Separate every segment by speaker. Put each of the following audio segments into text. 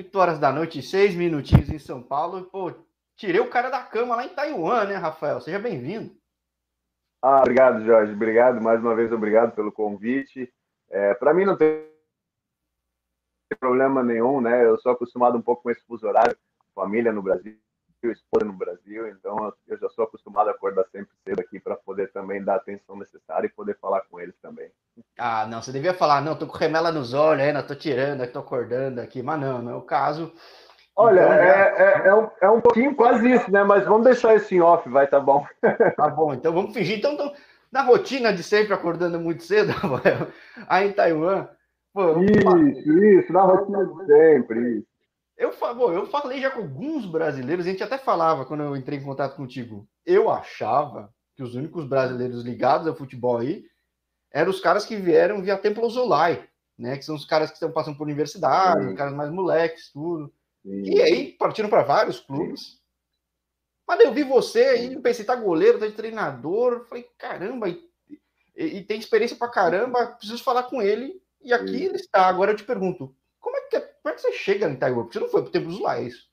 Speaker 1: 8 horas da noite, 6 minutinhos em São Paulo. Pô, tirei o cara da cama lá em Taiwan, né, Rafael? Seja bem-vindo.
Speaker 2: Ah, obrigado, Jorge. Obrigado mais uma vez, obrigado pelo convite. É, Para mim não tem problema nenhum, né? Eu sou acostumado um pouco com esse fuso horário, família no Brasil, esposa no Brasil, então eu já sou acostumado a acordar sempre cedo aqui para poder também dar a atenção necessária e poder falar com eles também.
Speaker 1: Ah, não, você devia falar, não, tô com remela nos olhos ainda, tô tirando, tô acordando aqui, mas não, não é o caso.
Speaker 2: Olha, então, é, é, é, um, é um pouquinho quase isso, né? Mas vamos deixar isso em off, vai, tá bom.
Speaker 1: Tá bom, então vamos fingir. Então, então na rotina de sempre acordando muito cedo, aí em Taiwan.
Speaker 2: Pô, isso, isso, na rotina de sempre, isso.
Speaker 1: Eu, bom, eu falei já com alguns brasileiros, a gente até falava quando eu entrei em contato contigo. Eu achava que os únicos brasileiros ligados ao futebol aí eram os caras que vieram via Templo Zolai, né? Que são os caras que estão passando por universidade, os caras mais moleques, tudo. E aí partiram para vários clubes. Mas eu vi você aí, pensei, tá goleiro, tá de treinador. Falei, caramba, e, e, tem experiência pra caramba, preciso falar com ele. E aqui ele está. Agora eu te pergunto, como é que, você chega em Taiwan? Porque você não foi pro tempo dos Lais.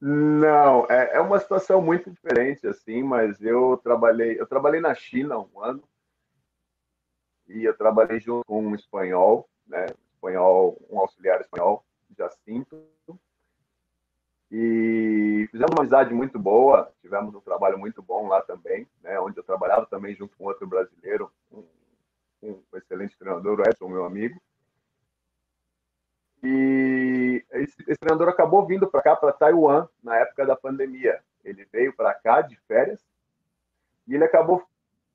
Speaker 2: Não, é, é uma situação muito diferente, assim, mas eu trabalhei, eu trabalhei na China um ano e eu trabalhei junto com um espanhol, né, espanhol, um auxiliar espanhol, Jacinto, e fizemos uma amizade muito boa, tivemos um trabalho muito bom lá também, né, onde eu trabalhava também junto com outro brasileiro, um, um excelente treinador, o Edson, meu amigo. E esse, esse treinador acabou vindo para cá, para Taiwan, na época da pandemia. Ele veio para cá de férias e ele acabou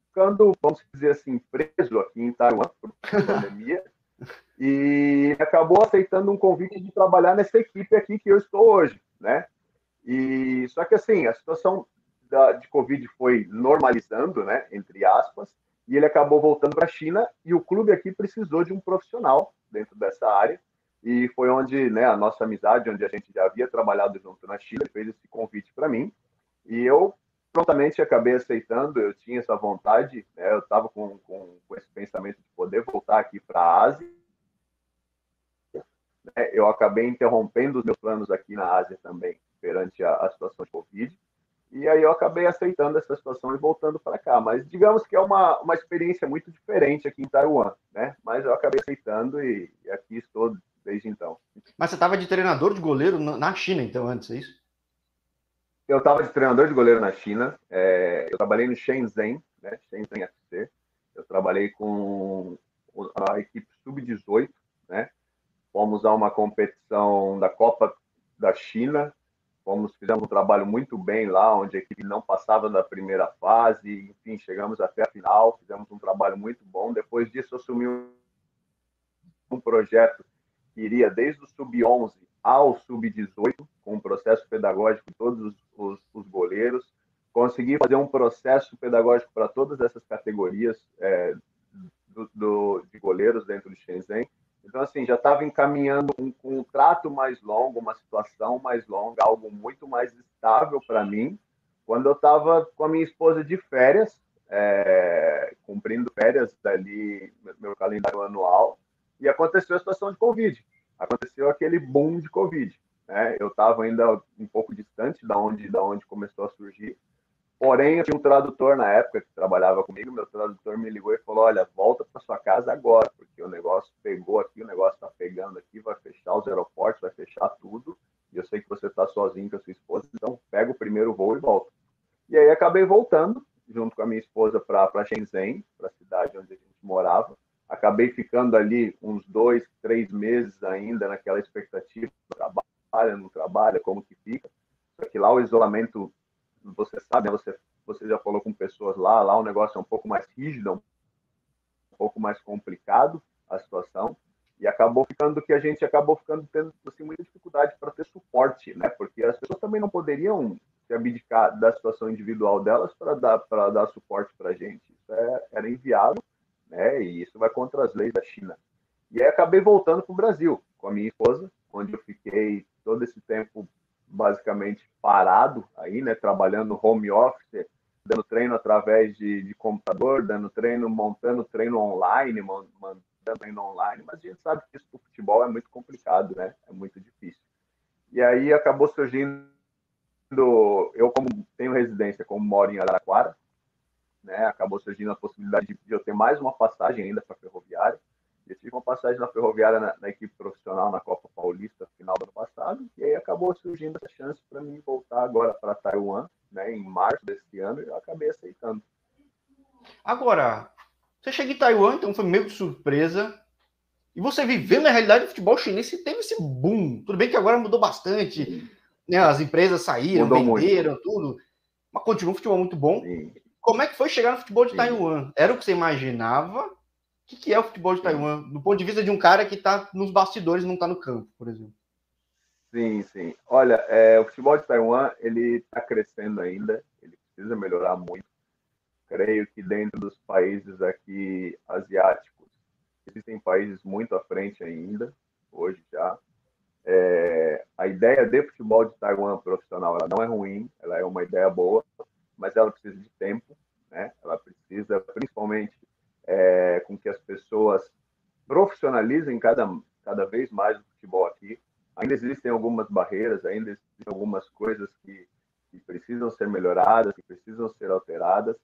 Speaker 2: ficando, vamos dizer assim, preso aqui em Taiwan por pandemia e acabou aceitando um convite de trabalhar nessa equipe aqui que eu estou hoje, né? E só que assim, a situação da, de Covid foi normalizando, né, entre aspas, e ele acabou voltando para a China e o clube aqui precisou de um profissional dentro dessa área e foi onde, né, a nossa amizade, onde a gente já havia trabalhado junto na China, fez esse convite para mim e eu prontamente acabei aceitando, eu tinha essa vontade, né, eu estava com, com, com, esse pensamento de poder voltar aqui para a Ásia. Né, eu acabei interrompendo os meus planos aqui na Ásia também, perante a, a situação de Covid. E aí eu acabei aceitando essa situação e voltando para cá. Mas digamos que é uma, uma experiência muito diferente aqui em Taiwan, né? Mas eu acabei aceitando e, e aqui estou desde então.
Speaker 1: Mas você estava de treinador de goleiro na China, então, antes, é isso?
Speaker 2: Eu estava de treinador de goleiro na China. É, eu trabalhei no Shenzhen, né? Shenzhen FC. Eu trabalhei com a equipe sub-18, né? Fomos a uma competição da Copa da China. Fomos, fizemos um trabalho muito bem lá, onde a equipe não passava da primeira fase. Enfim, chegamos até a final. Fizemos um trabalho muito bom. Depois disso, assumi um projeto que iria desde o sub-11 ao sub-18, com um processo pedagógico de todos os, os, os, goleiros. Consegui fazer um processo pedagógico para todas essas categorias é, do, do, de goleiros dentro do Shenzhen. Então, assim, já estava encaminhando um contrato mais longo, uma situação mais longa, algo muito mais estável para mim, quando eu estava com a minha esposa de férias, é, cumprindo férias dali, meu calendário anual, e aconteceu a situação de Covid aconteceu aquele boom de Covid. Né? Eu estava ainda um pouco distante da onde, da onde começou a surgir. Porém, eu tinha um tradutor na época que trabalhava comigo. Meu tradutor me ligou e falou: Olha, volta para sua casa agora, porque o negócio pegou aqui, o negócio está pegando aqui, vai fechar os aeroportos, vai fechar tudo. E eu sei que você está sozinho com a sua esposa, então pega o primeiro voo e volta. E aí acabei voltando, junto com a minha esposa, para Shenzhen, para a cidade onde a gente morava. Acabei ficando ali uns dois, três meses ainda naquela expectativa, trabalha, não trabalha, como que fica. Só que lá o isolamento, você sabe, né? você, você já falou com pessoas lá, lá o negócio é um pouco mais rígido, um pouco mais complicado a situação e acabou ficando que a gente acabou ficando tendo assim, muita dificuldade para ter suporte, né? Porque as pessoas também não poderiam se abdicar da situação individual delas para dar para dar suporte para a gente. Isso é, era inviável né? E isso vai contra as leis da China. E aí acabei voltando para o Brasil com a minha esposa, onde eu fiquei todo esse tempo basicamente parado aí, né? Trabalhando home office, dando treino através de, de computador, dando treino, montando treino online, também no online, mas a gente sabe que isso para futebol é muito complicado, né? É muito difícil. E aí acabou surgindo, eu como tenho residência, como moro em Araraquara, né? Acabou surgindo a possibilidade de, de eu ter mais uma passagem ainda para a Ferroviária. Eu tive uma passagem na Ferroviária na, na, equipe profissional na Copa Paulista final do ano passado, e aí acabou surgindo essa chance para mim voltar agora para Taiwan, né, em março desse ano, e eu acabei aceitando.
Speaker 1: Agora, você chega em Taiwan, então foi meio de surpresa, e você vivendo na realidade do futebol chinês, você teve esse boom. Tudo bem que agora mudou bastante, né, as empresas saíram, mudou venderam, muito. tudo, mas continua um futebol muito bom. Sim. Como é que foi chegar no futebol de Sim. Taiwan? Era o que você imaginava? O que é o futebol de Taiwan, do ponto de vista de um cara que está nos bastidores, não está no campo, por exemplo?
Speaker 2: Sim, sim. Olha, é, o futebol de Taiwan ele está crescendo ainda, ele precisa melhorar muito. Creio que dentro dos países aqui asiáticos existem países muito à frente ainda, hoje já. É, a ideia de futebol de Taiwan profissional ela não é ruim, ela é uma ideia boa, mas ela precisa de tempo, né? Ela precisa, principalmente, é, com que as pessoas profissionalizem cada, cada vez mais o futebol aqui. Ainda existem algumas barreiras, ainda existem algumas coisas que, que precisam ser melhoradas, que precisam ser alteradas.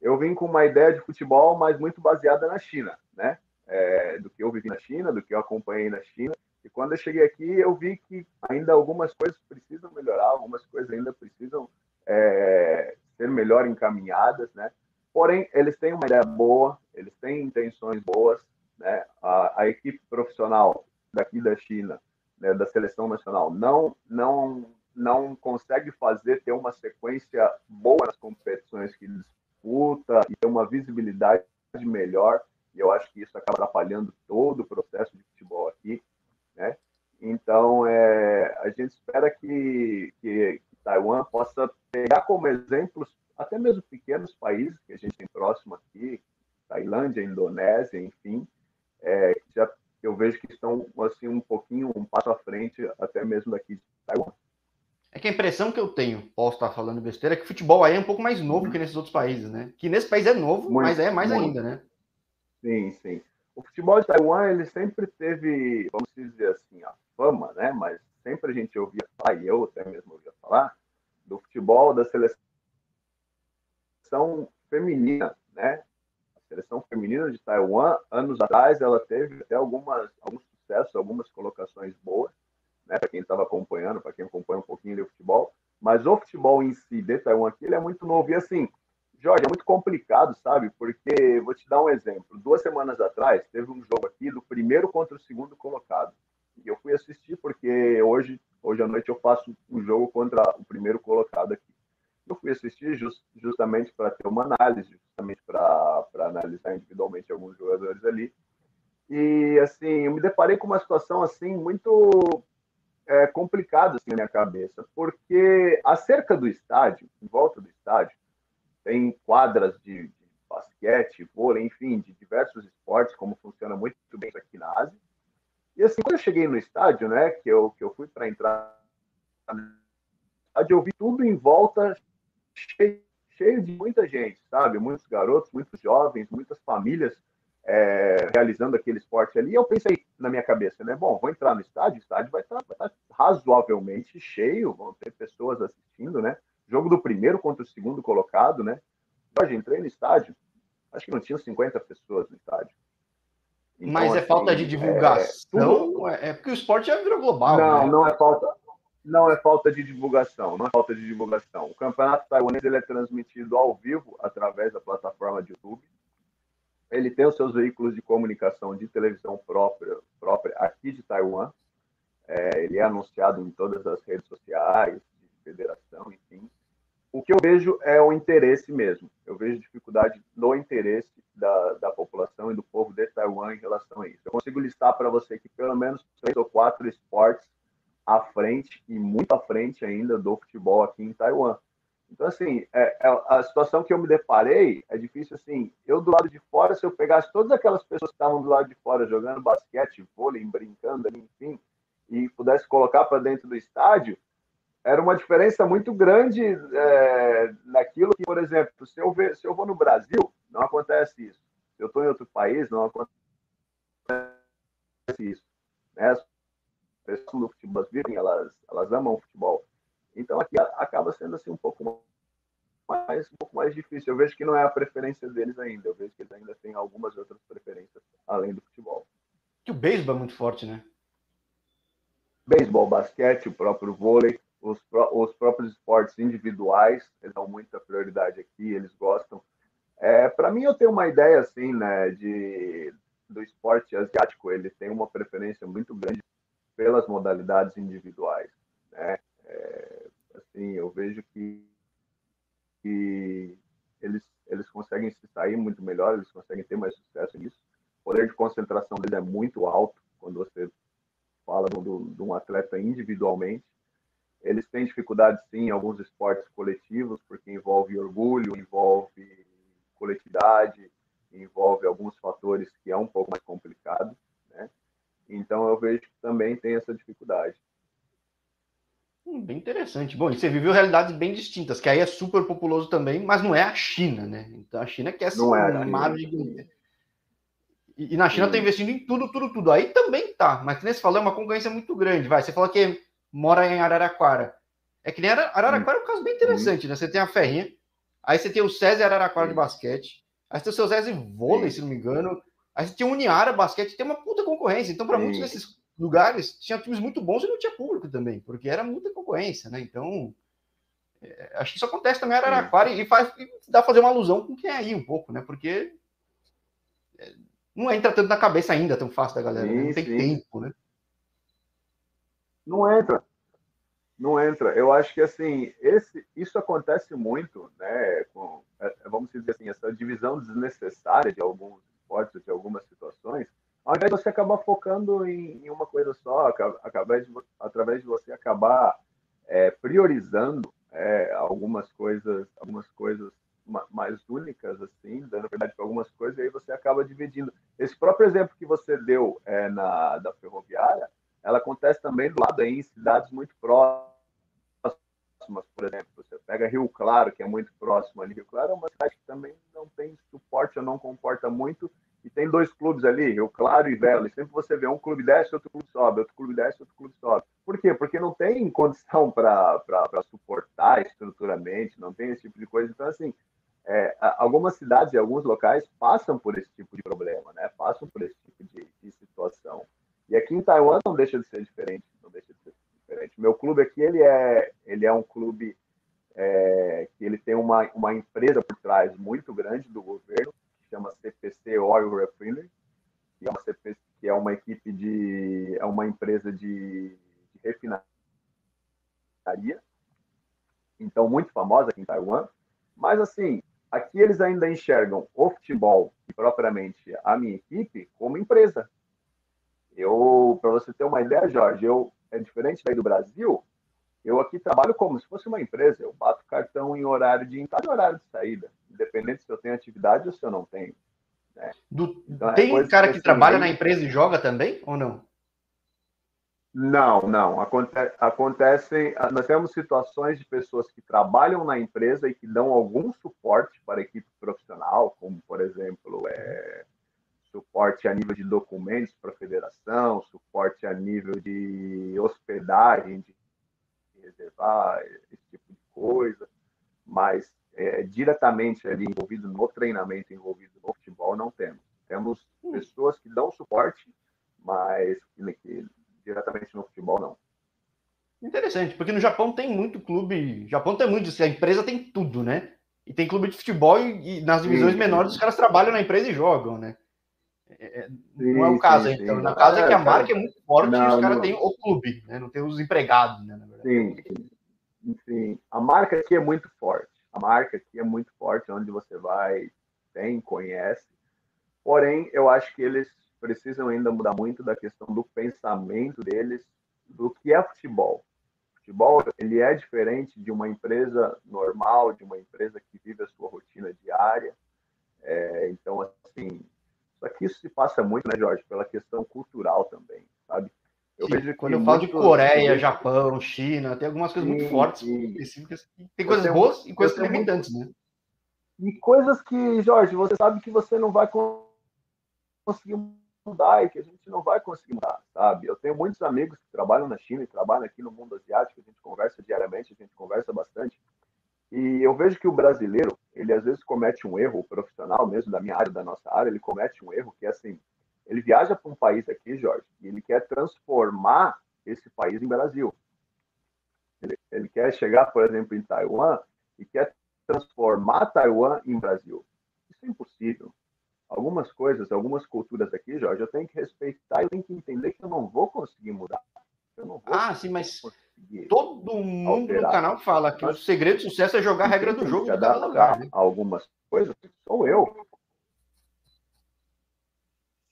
Speaker 2: Eu vim com uma ideia de futebol, mas muito baseada na China, né? É, do que eu vivi na China, do que eu acompanhei na China. E quando eu cheguei aqui, eu vi que ainda algumas coisas precisam melhorar, algumas coisas ainda precisam é, ser melhor encaminhadas, né? Porém, eles têm uma ideia boa, eles têm intenções boas, né? A, a equipe profissional daqui da China, né, da seleção nacional, não não não consegue fazer ter uma sequência boa nas competições que disputa e ter uma visibilidade melhor. E eu acho que isso acaba atrapalhando todo o processo de futebol aqui, né? Então, é, a gente espera que, que, que Taiwan possa pegar como exemplos até mesmo pequenos países que a gente tem próximo aqui, Tailândia, Indonésia, enfim, é, já eu vejo que estão assim um pouquinho um passo à frente até mesmo daqui de Taiwan.
Speaker 1: É que a impressão que eu tenho, posso estar falando besteira, é que o futebol aí é um pouco mais novo que nesses outros países, né? Que nesse país é novo, muito, mas é mais muito. ainda, né?
Speaker 2: Sim, sim. O futebol de Taiwan, ele sempre teve, vamos dizer assim, a fama, né? Mas sempre a gente ouvia falar, e eu até mesmo ouvia falar, do futebol da seleção feminina, né? A seleção feminina de Taiwan, anos atrás, ela teve até algumas, alguns sucessos, algumas colocações boas, né? Para quem estava acompanhando, para quem acompanha um pouquinho de futebol. Mas o futebol em si de Taiwan aqui, ele é muito novo. E assim, Jorge, é muito complicado, sabe? Porque, vou te dar um exemplo. Duas semanas atrás, teve um jogo aqui do primeiro contra o segundo colocado. E eu fui assistir porque hoje, hoje à noite eu faço um jogo contra o primeiro colocado aqui. Eu fui assistir just, justamente para ter uma análise, justamente para analisar individualmente alguns jogadores ali. E, assim, eu me deparei com uma situação, assim, muito é, complicada, assim, na minha cabeça, porque a cerca do estádio, em volta do estádio, tem quadras de, de basquete, vôlei, enfim, de diversos esportes, como funciona muito bem aqui na Ásia. E assim, quando eu cheguei no estádio, né, que eu, que eu fui para entrar no estádio, eu vi tudo em volta cheio, cheio de muita gente, sabe? Muitos garotos, muitos jovens, muitas famílias é, realizando aquele esporte ali. E eu pensei na minha cabeça, né? Bom, vou entrar no estádio, o estádio vai estar, vai estar razoavelmente cheio, vão ter pessoas assistindo, né? Jogo do primeiro contra o segundo colocado, né? Hoje entrei no estádio, acho que não tinha 50 pessoas no estádio.
Speaker 1: Então, Mas é assim, falta de divulgação? É, é, porque o esporte já virou global.
Speaker 2: Não, né? não é falta. Não é falta de divulgação, não é falta de divulgação. O campeonato taiwanês ele é transmitido ao vivo através da plataforma de YouTube. Ele tem os seus veículos de comunicação de televisão própria, própria aqui de Taiwan. É, ele é anunciado em todas as redes sociais, de federação, enfim o que eu vejo é o interesse mesmo. Eu vejo dificuldade no interesse da, da população e do povo de Taiwan em relação a isso. Eu consigo listar para você que pelo menos três ou quatro esportes à frente e muito à frente ainda do futebol aqui em Taiwan. Então, assim, é, é, a situação que eu me deparei é difícil, assim, eu do lado de fora, se eu pegasse todas aquelas pessoas que estavam do lado de fora jogando basquete, vôlei, brincando enfim, e pudesse colocar para dentro do estádio, era uma diferença muito grande é, naquilo que, por exemplo, se eu, ver, se eu vou no Brasil, não acontece isso. eu estou em outro país, não acontece isso. Né? As pessoas do futebol vivem, elas, elas amam o futebol. Então aqui acaba sendo assim um pouco mais um pouco mais difícil. Eu vejo que não é a preferência deles ainda. Eu vejo que eles ainda têm algumas outras preferências além do futebol.
Speaker 1: Que o beisebol é muito forte, né?
Speaker 2: Beisebol, basquete, o próprio vôlei, os, os próprios esportes individuais, eles dão muita prioridade aqui, eles gostam. É, Para mim, eu tenho uma ideia assim, né, de do esporte asiático, ele tem uma preferência muito grande pelas modalidades individuais, né? É, assim, eu vejo que, que eles eles conseguem se sair muito melhor, eles conseguem ter mais sucesso nisso. O poder de concentração deles é muito alto quando você fala de um atleta individualmente. Eles têm dificuldade, sim, em alguns esportes coletivos, porque envolve orgulho, envolve coletividade, envolve alguns fatores que é um pouco mais complicado, né? Então eu vejo que também tem essa dificuldade.
Speaker 1: Hum, bem interessante. Bom, e você viveu realidades bem distintas, que aí é super populoso também, mas não é a China, né? Então a China quer ser
Speaker 2: é
Speaker 1: mar gigante. E, e na China está investindo em tudo, tudo, tudo. Aí também tá, mas você falou, é uma concorrência muito grande. Vai, você falou que mora em Araraquara. É que nem Araraquara é um caso bem interessante, né? Você tem a Ferrinha, aí você tem o César Araraquara de basquete, Aí você tem o seu Zé vôlei, se não me engano. Aí você tinha o Uniara Basquete, tem uma puta concorrência. Então, para muitos desses lugares, tinha times muito bons e não tinha público também, porque era muita concorrência, né? Então, é, acho que isso acontece também em Araraquara e, faz, e dá pra fazer uma alusão com quem é aí um pouco, né? Porque é, não entra tanto na cabeça ainda tão fácil da galera, sim, né? não tem sim. tempo, né?
Speaker 2: Não entra não entra. Eu acho que assim, esse, isso acontece muito, né? Com, é, vamos dizer assim, essa divisão desnecessária de alguns esportes, de algumas situações, ao invés de você acabar focando em, em uma coisa só, através de, através de você acabar é, priorizando é, algumas coisas, algumas coisas mais únicas, assim, dando verdade para algumas coisas, e aí você acaba dividindo. Esse próprio exemplo que você deu é, na da ferroviária, ela acontece também do lado aí, em cidades muito próximas, por exemplo. Você pega Rio Claro, que é muito próximo ali. Rio Claro é uma cidade que também não tem suporte ou não comporta muito. E tem dois clubes ali, Rio Claro e Velo. E sempre você vê um clube desce, outro clube sobe, outro clube desce, outro clube sobe. Por quê? Porque não tem condição para suportar estruturalmente, não tem esse tipo de coisa. Então, assim, é, algumas cidades e alguns locais passam por esse tipo de problema, né? Passam por esse tipo de, de situação. E aqui em Taiwan não deixa de ser diferente, não deixa de ser diferente. Meu clube aqui ele é, ele é um clube é, que ele tem uma, uma empresa por trás muito grande do governo, que chama CPC Oil Refinery, que é uma, CPC, que é uma equipe de. é uma empresa de, de refinaria. Então, muito famosa aqui em Taiwan. Mas, assim, aqui eles ainda enxergam o futebol e propriamente a minha equipe como empresa. Eu, para você ter uma ideia, Jorge, eu é diferente daí do Brasil. Eu aqui trabalho como se fosse uma empresa. Eu bato cartão em horário de entrada e horário de saída, independente se eu tenho atividade ou se eu não tenho. Né?
Speaker 1: Do, então, é tem um cara que, que trabalha na empresa e joga também ou não?
Speaker 2: Não, não. Aconte acontecem. Nós temos situações de pessoas que trabalham na empresa e que dão algum suporte para a equipe profissional, como, por exemplo, é, suporte a nível de documentos para a federação, suporte a nível de hospedagem, de reservar esse tipo de coisa, mas é, diretamente ali envolvido no treinamento, envolvido no futebol, não temos. Temos hum. pessoas que dão suporte, mas que, diretamente no futebol não.
Speaker 1: Interessante, porque no Japão tem muito clube. Japão tem muito, a empresa tem tudo, né? E tem clube de futebol e, e nas divisões sim, menores os caras trabalham na empresa e jogam, né? É, é, não é o caso, sim, então. Sim. Na casa é que a marca é muito forte não, e os caras têm o clube, né? Não tem os empregados, né?
Speaker 2: Sim, sim, sim. A marca aqui é muito forte. A marca aqui é muito forte, onde você vai, tem, conhece. Porém, eu acho que eles precisam ainda mudar muito da questão do pensamento deles, do que é futebol. Futebol, ele é diferente de uma empresa normal, de uma empresa que vive a sua rotina diária. É, então, assim, só que isso se passa muito, né, Jorge, pela questão cultural também, sabe?
Speaker 1: Eu sim, vejo quando eu falo de Coreia, Japão, China, tem algumas coisas sim, muito fortes, específicas. Tem coisas boas e coisas limitantes, né?
Speaker 2: E coisas que, Jorge, você sabe que você não vai conseguir mudar e que a gente não vai conseguir mudar, sabe? Eu tenho muitos amigos que trabalham na China e trabalham aqui no mundo asiático, a gente conversa diariamente, a gente conversa bastante. E eu vejo que o brasileiro, ele às vezes comete um erro, o profissional mesmo da minha área, da nossa área, ele comete um erro que é assim, ele viaja para um país aqui, Jorge, e ele quer transformar esse país em Brasil. Ele, ele quer chegar, por exemplo, em Taiwan e quer transformar Taiwan em Brasil. Isso é impossível algumas coisas, algumas culturas aqui, Jorge, eu tenho que respeitar, eu tenho que entender que eu não vou conseguir mudar.
Speaker 1: ah, sim, mas todo mundo alterar. no canal fala que mas, o segredo do sucesso é jogar a regra do jogo
Speaker 2: de cada lugar. Né? Algumas coisas sou eu.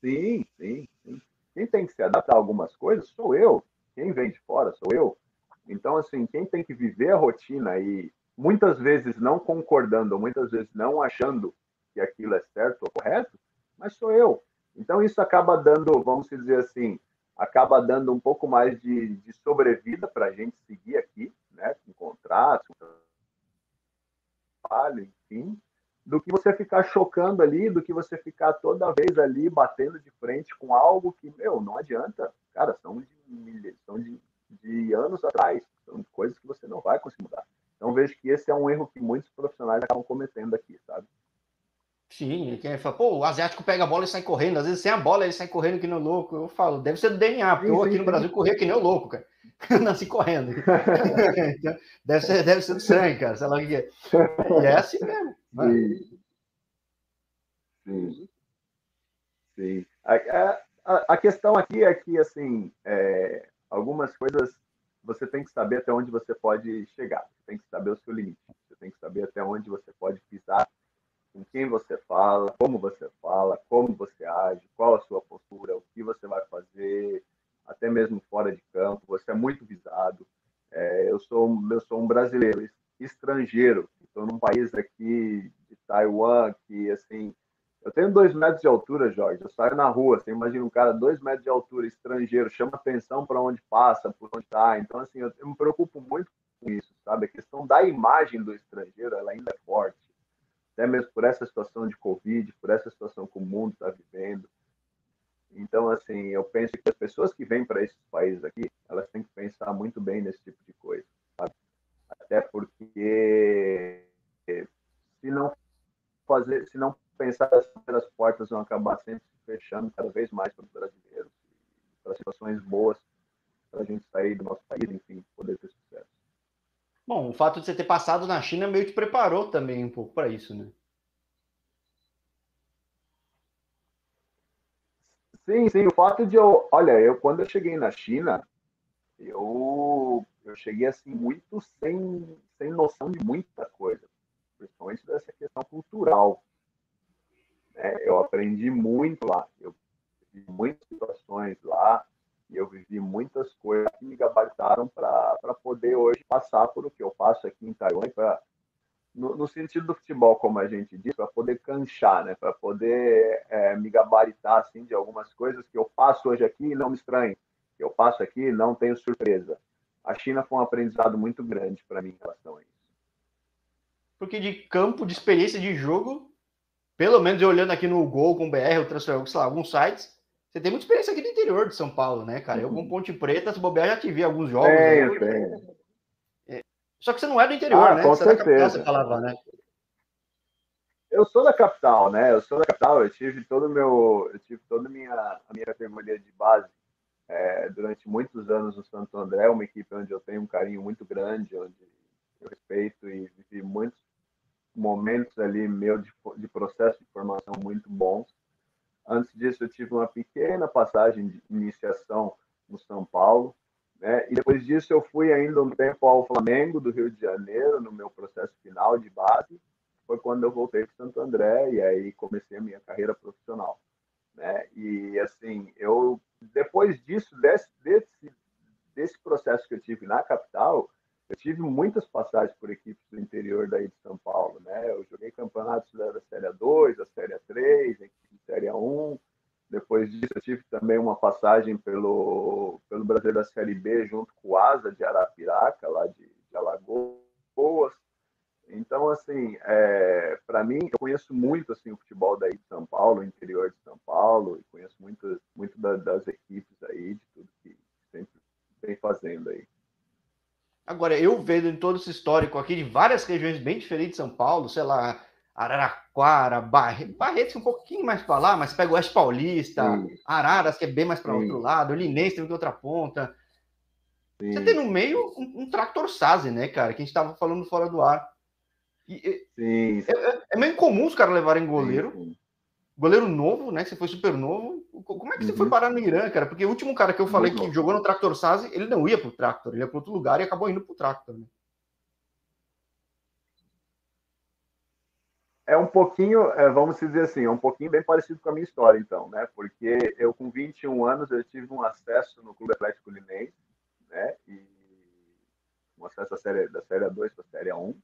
Speaker 2: Sim, sim, sim. Quem tem que se adaptar a algumas coisas sou eu. Quem vem de fora sou eu. Então, assim, quem tem que viver a rotina e muitas vezes não concordando, muitas vezes não achando que aquilo é certo ou correto, mas sou eu. Então isso acaba dando, vamos dizer assim, acaba dando um pouco mais de, de sobrevida para a gente seguir aqui, né, com contrato, trabalho, enfim, do que você ficar chocando ali, do que você ficar toda vez ali batendo de frente com algo que, meu, não adianta. Cara, são de, são de, de anos atrás, são coisas que você não vai conseguir mudar. Então vejo que esse é um erro que muitos profissionais acabam cometendo aqui, sabe?
Speaker 1: Sim, quem fala, pô, o asiático pega a bola e sai correndo. Às vezes sem a bola ele sai correndo que nem louco. Eu falo, deve ser do DNA, porque sim, eu aqui sim, no Brasil corria que nem o louco, cara. Nasci correndo. então, deve, ser, deve ser do sangue, cara. Sei lá o que é. E é assim mesmo.
Speaker 2: Né? Sim. Sim. Sim. A, a, a, questão aqui é que, assim, é, algumas coisas você tem que saber até onde você pode chegar. Você tem que saber o seu limite. Você tem que saber até onde você pode pisar com quem você fala, como você fala, como você age, qual a sua postura, o que você vai fazer, até mesmo fora de campo. Você é muito visado. É, eu sou eu sou um brasileiro estrangeiro, estou num país aqui de Taiwan que assim eu tenho dois metros de altura, Jorge. Eu saio na rua, você imagina um cara dois metros de altura, estrangeiro, chama atenção para onde passa, por onde está. Então, assim, eu, eu, me preocupo muito com isso, sabe? A questão da imagem do estrangeiro, ela ainda é forte até mesmo por essa situação de Covid, por essa situação que o mundo está vivendo. Então, assim, eu penso que as pessoas que vêm para esses países aqui, elas têm que pensar muito bem nesse tipo de coisa, sabe? Até porque se não fazer, se não pensar as portas vão acabar sempre se fechando cada vez mais para os brasileiros, para situações boas, para a gente sair do nosso país, enfim, poder ter sucesso.
Speaker 1: Bom, o fato de você ter passado na China meio que preparou também um pouco para isso, né?
Speaker 2: Sim, sim. O fato de eu. Olha, eu quando eu cheguei na China, eu, eu cheguei assim muito sem, sem noção de muita coisa, principalmente dessa questão cultural. É, eu aprendi muito lá. Eu vi muitas situações lá e eu vivi muitas coisas que me gabaritaram para poder hoje passar por o que eu passo aqui em Taiwan, pra, no, no, sentido do futebol, como a gente diz, para poder canchar, né? para poder é, me gabaritar assim, de algumas coisas que eu passo hoje aqui e não me estranho, que eu passo aqui e não tenho surpresa. A China foi um aprendizado muito grande para mim em relação a isso.
Speaker 1: Porque de campo, de experiência de jogo, pelo menos eu olhando aqui no Gol com BR, o Transfer, sei lá, alguns sites, você tem muita experiência aqui no interior de São Paulo, né, cara? Eu com uhum. Ponte Preta, se bobear, já te vi alguns jogos.
Speaker 2: Tenho, né? tenho.
Speaker 1: É. Só que você não é do interior,
Speaker 2: ah,
Speaker 1: né?
Speaker 2: Com
Speaker 1: você
Speaker 2: certeza.
Speaker 1: é da capital, você falava, né?
Speaker 2: Eu sou da capital, né? Eu sou da capital. Eu tive todo meu, eu tive toda a minha, a minha categoria de base é, durante muitos anos no Santo André, uma equipe onde eu tenho um carinho muito grande, onde eu respeito e vivi muitos momentos ali meu de, de processo de formação muito bons. Antes disso, eu tive uma pequena passagem de iniciação no São Paulo, né? E depois disso, eu fui ainda um tempo ao Flamengo do Rio de Janeiro, no meu processo final de base. Foi quando eu voltei para Santo André e aí comecei a minha carreira profissional, né? E assim, eu depois disso, desse, desse, desse processo que eu tive na capital, eu tive muitas passagens por equipes do interior daí de São Paulo, né? Eu joguei campeonatos da Série 2, da Série 3, equipe Série 1. Depois disso, eu tive também uma passagem pelo, pelo Brasil da Série B, junto com o Asa de Arapiraca, lá de, de Alagoas. Então, assim, é, para mim, eu conheço muito assim, o futebol daí de São Paulo, o interior de São Paulo, e conheço muito, muito da, das equipes aí, de tudo que sempre vem fazendo aí.
Speaker 1: Agora, eu vejo em todo esse histórico aqui de várias regiões bem diferentes de São Paulo, sei lá, Araraquara, Barre... Barretos um pouquinho mais para lá, mas pega o Oeste Paulista, Sim. Araras, que é bem mais para outro lado, Linense tem outra ponta. Sim. Você tem no meio um, um tractor Sazi, né, cara, que a gente estava falando fora do ar. E, sim, sim. É, é, é, meio comum os caras levarem goleiro, sim, goleiro novo, né, que você foi super novo. Como é que uhum. você foi uhum. parar no Irã, cara? Porque o último cara que eu falei Muito que jogou no Tractor Sazi, ele não ia pro Tractor, ele ia para outro lugar e acabou indo pro Tractor, né?
Speaker 2: é um pouquinho, é, vamos dizer assim, é um pouquinho bem parecido com a minha história, então, né? Porque eu, com 21 anos, eu tive um acesso no Clube Atlético Linense, né? E um acesso da série, da série A2 para a série A1.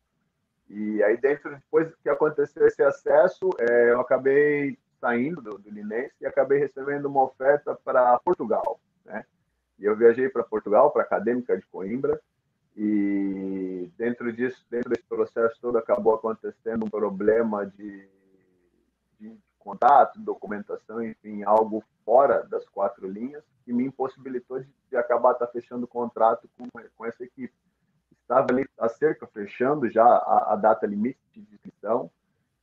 Speaker 2: E aí, dentro, depois que aconteceu esse acesso, é, eu acabei saindo do, do Linense e acabei recebendo uma oferta para Portugal, né? E eu viajei para Portugal, para a Acadêmica de Coimbra, e dentro disso, dentro desse processo todo, acabou acontecendo um problema de, de contato, documentação, enfim, algo fora das quatro linhas, que me impossibilitou de, de acabar tá fechando o contrato com, com essa equipe. Estava ali a cerca, fechando já a, a data limite de inscrição,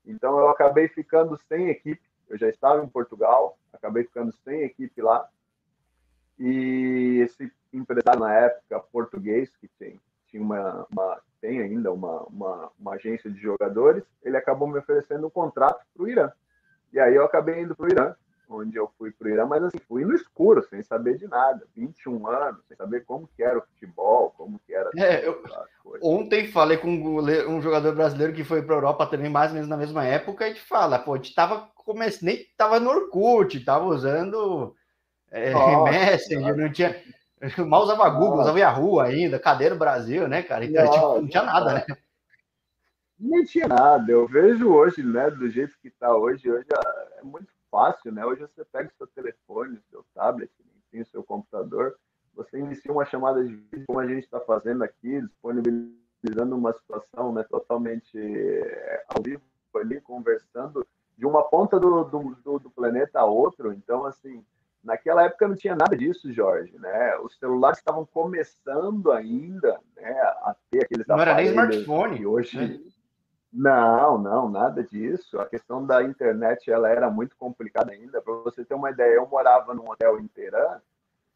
Speaker 2: então eu acabei ficando sem equipe. Eu já estava em Portugal, acabei ficando sem equipe lá, e esse empresário na época português que tem tinha uma, uma tem ainda uma, uma, uma, agência de jogadores, ele acabou me oferecendo um contrato para o Irã. E aí eu acabei indo para o Irã, onde eu fui para o Irã, mas assim, fui no escuro, sem saber de nada, 21 anos, sem saber como que era o futebol, como que era...
Speaker 1: É, eu, ontem falei com um jogador brasileiro que foi para Europa também, mais ou menos na mesma época, e te fala, pô, a gente tava, comece... nem tava no Orkut, tava usando é, Nossa, Messenger, não tinha Mal usava Google, usava Yahoo ainda, cadê no Brasil, né, cara? Então, não, tipo, não tinha nada, né?
Speaker 2: Não tinha nada. Eu vejo hoje, né, do jeito que está hoje, hoje é muito fácil, né? Hoje você pega o seu telefone, o seu tablet, enfim, o seu computador, você inicia uma chamada de vídeo, como a gente está fazendo aqui, disponibilizando uma situação né, totalmente é, ao vivo ali, conversando de uma ponta do, do, do planeta a outro. Então, assim, Naquela época não tinha nada disso, Jorge, né? Os celulares estavam começando ainda, né, a ter aqueles
Speaker 1: Não era nem smartphone.
Speaker 2: hoje né? Não, não, nada disso. A questão da internet ela era muito complicada ainda. Para você ter uma ideia, eu morava num hotel em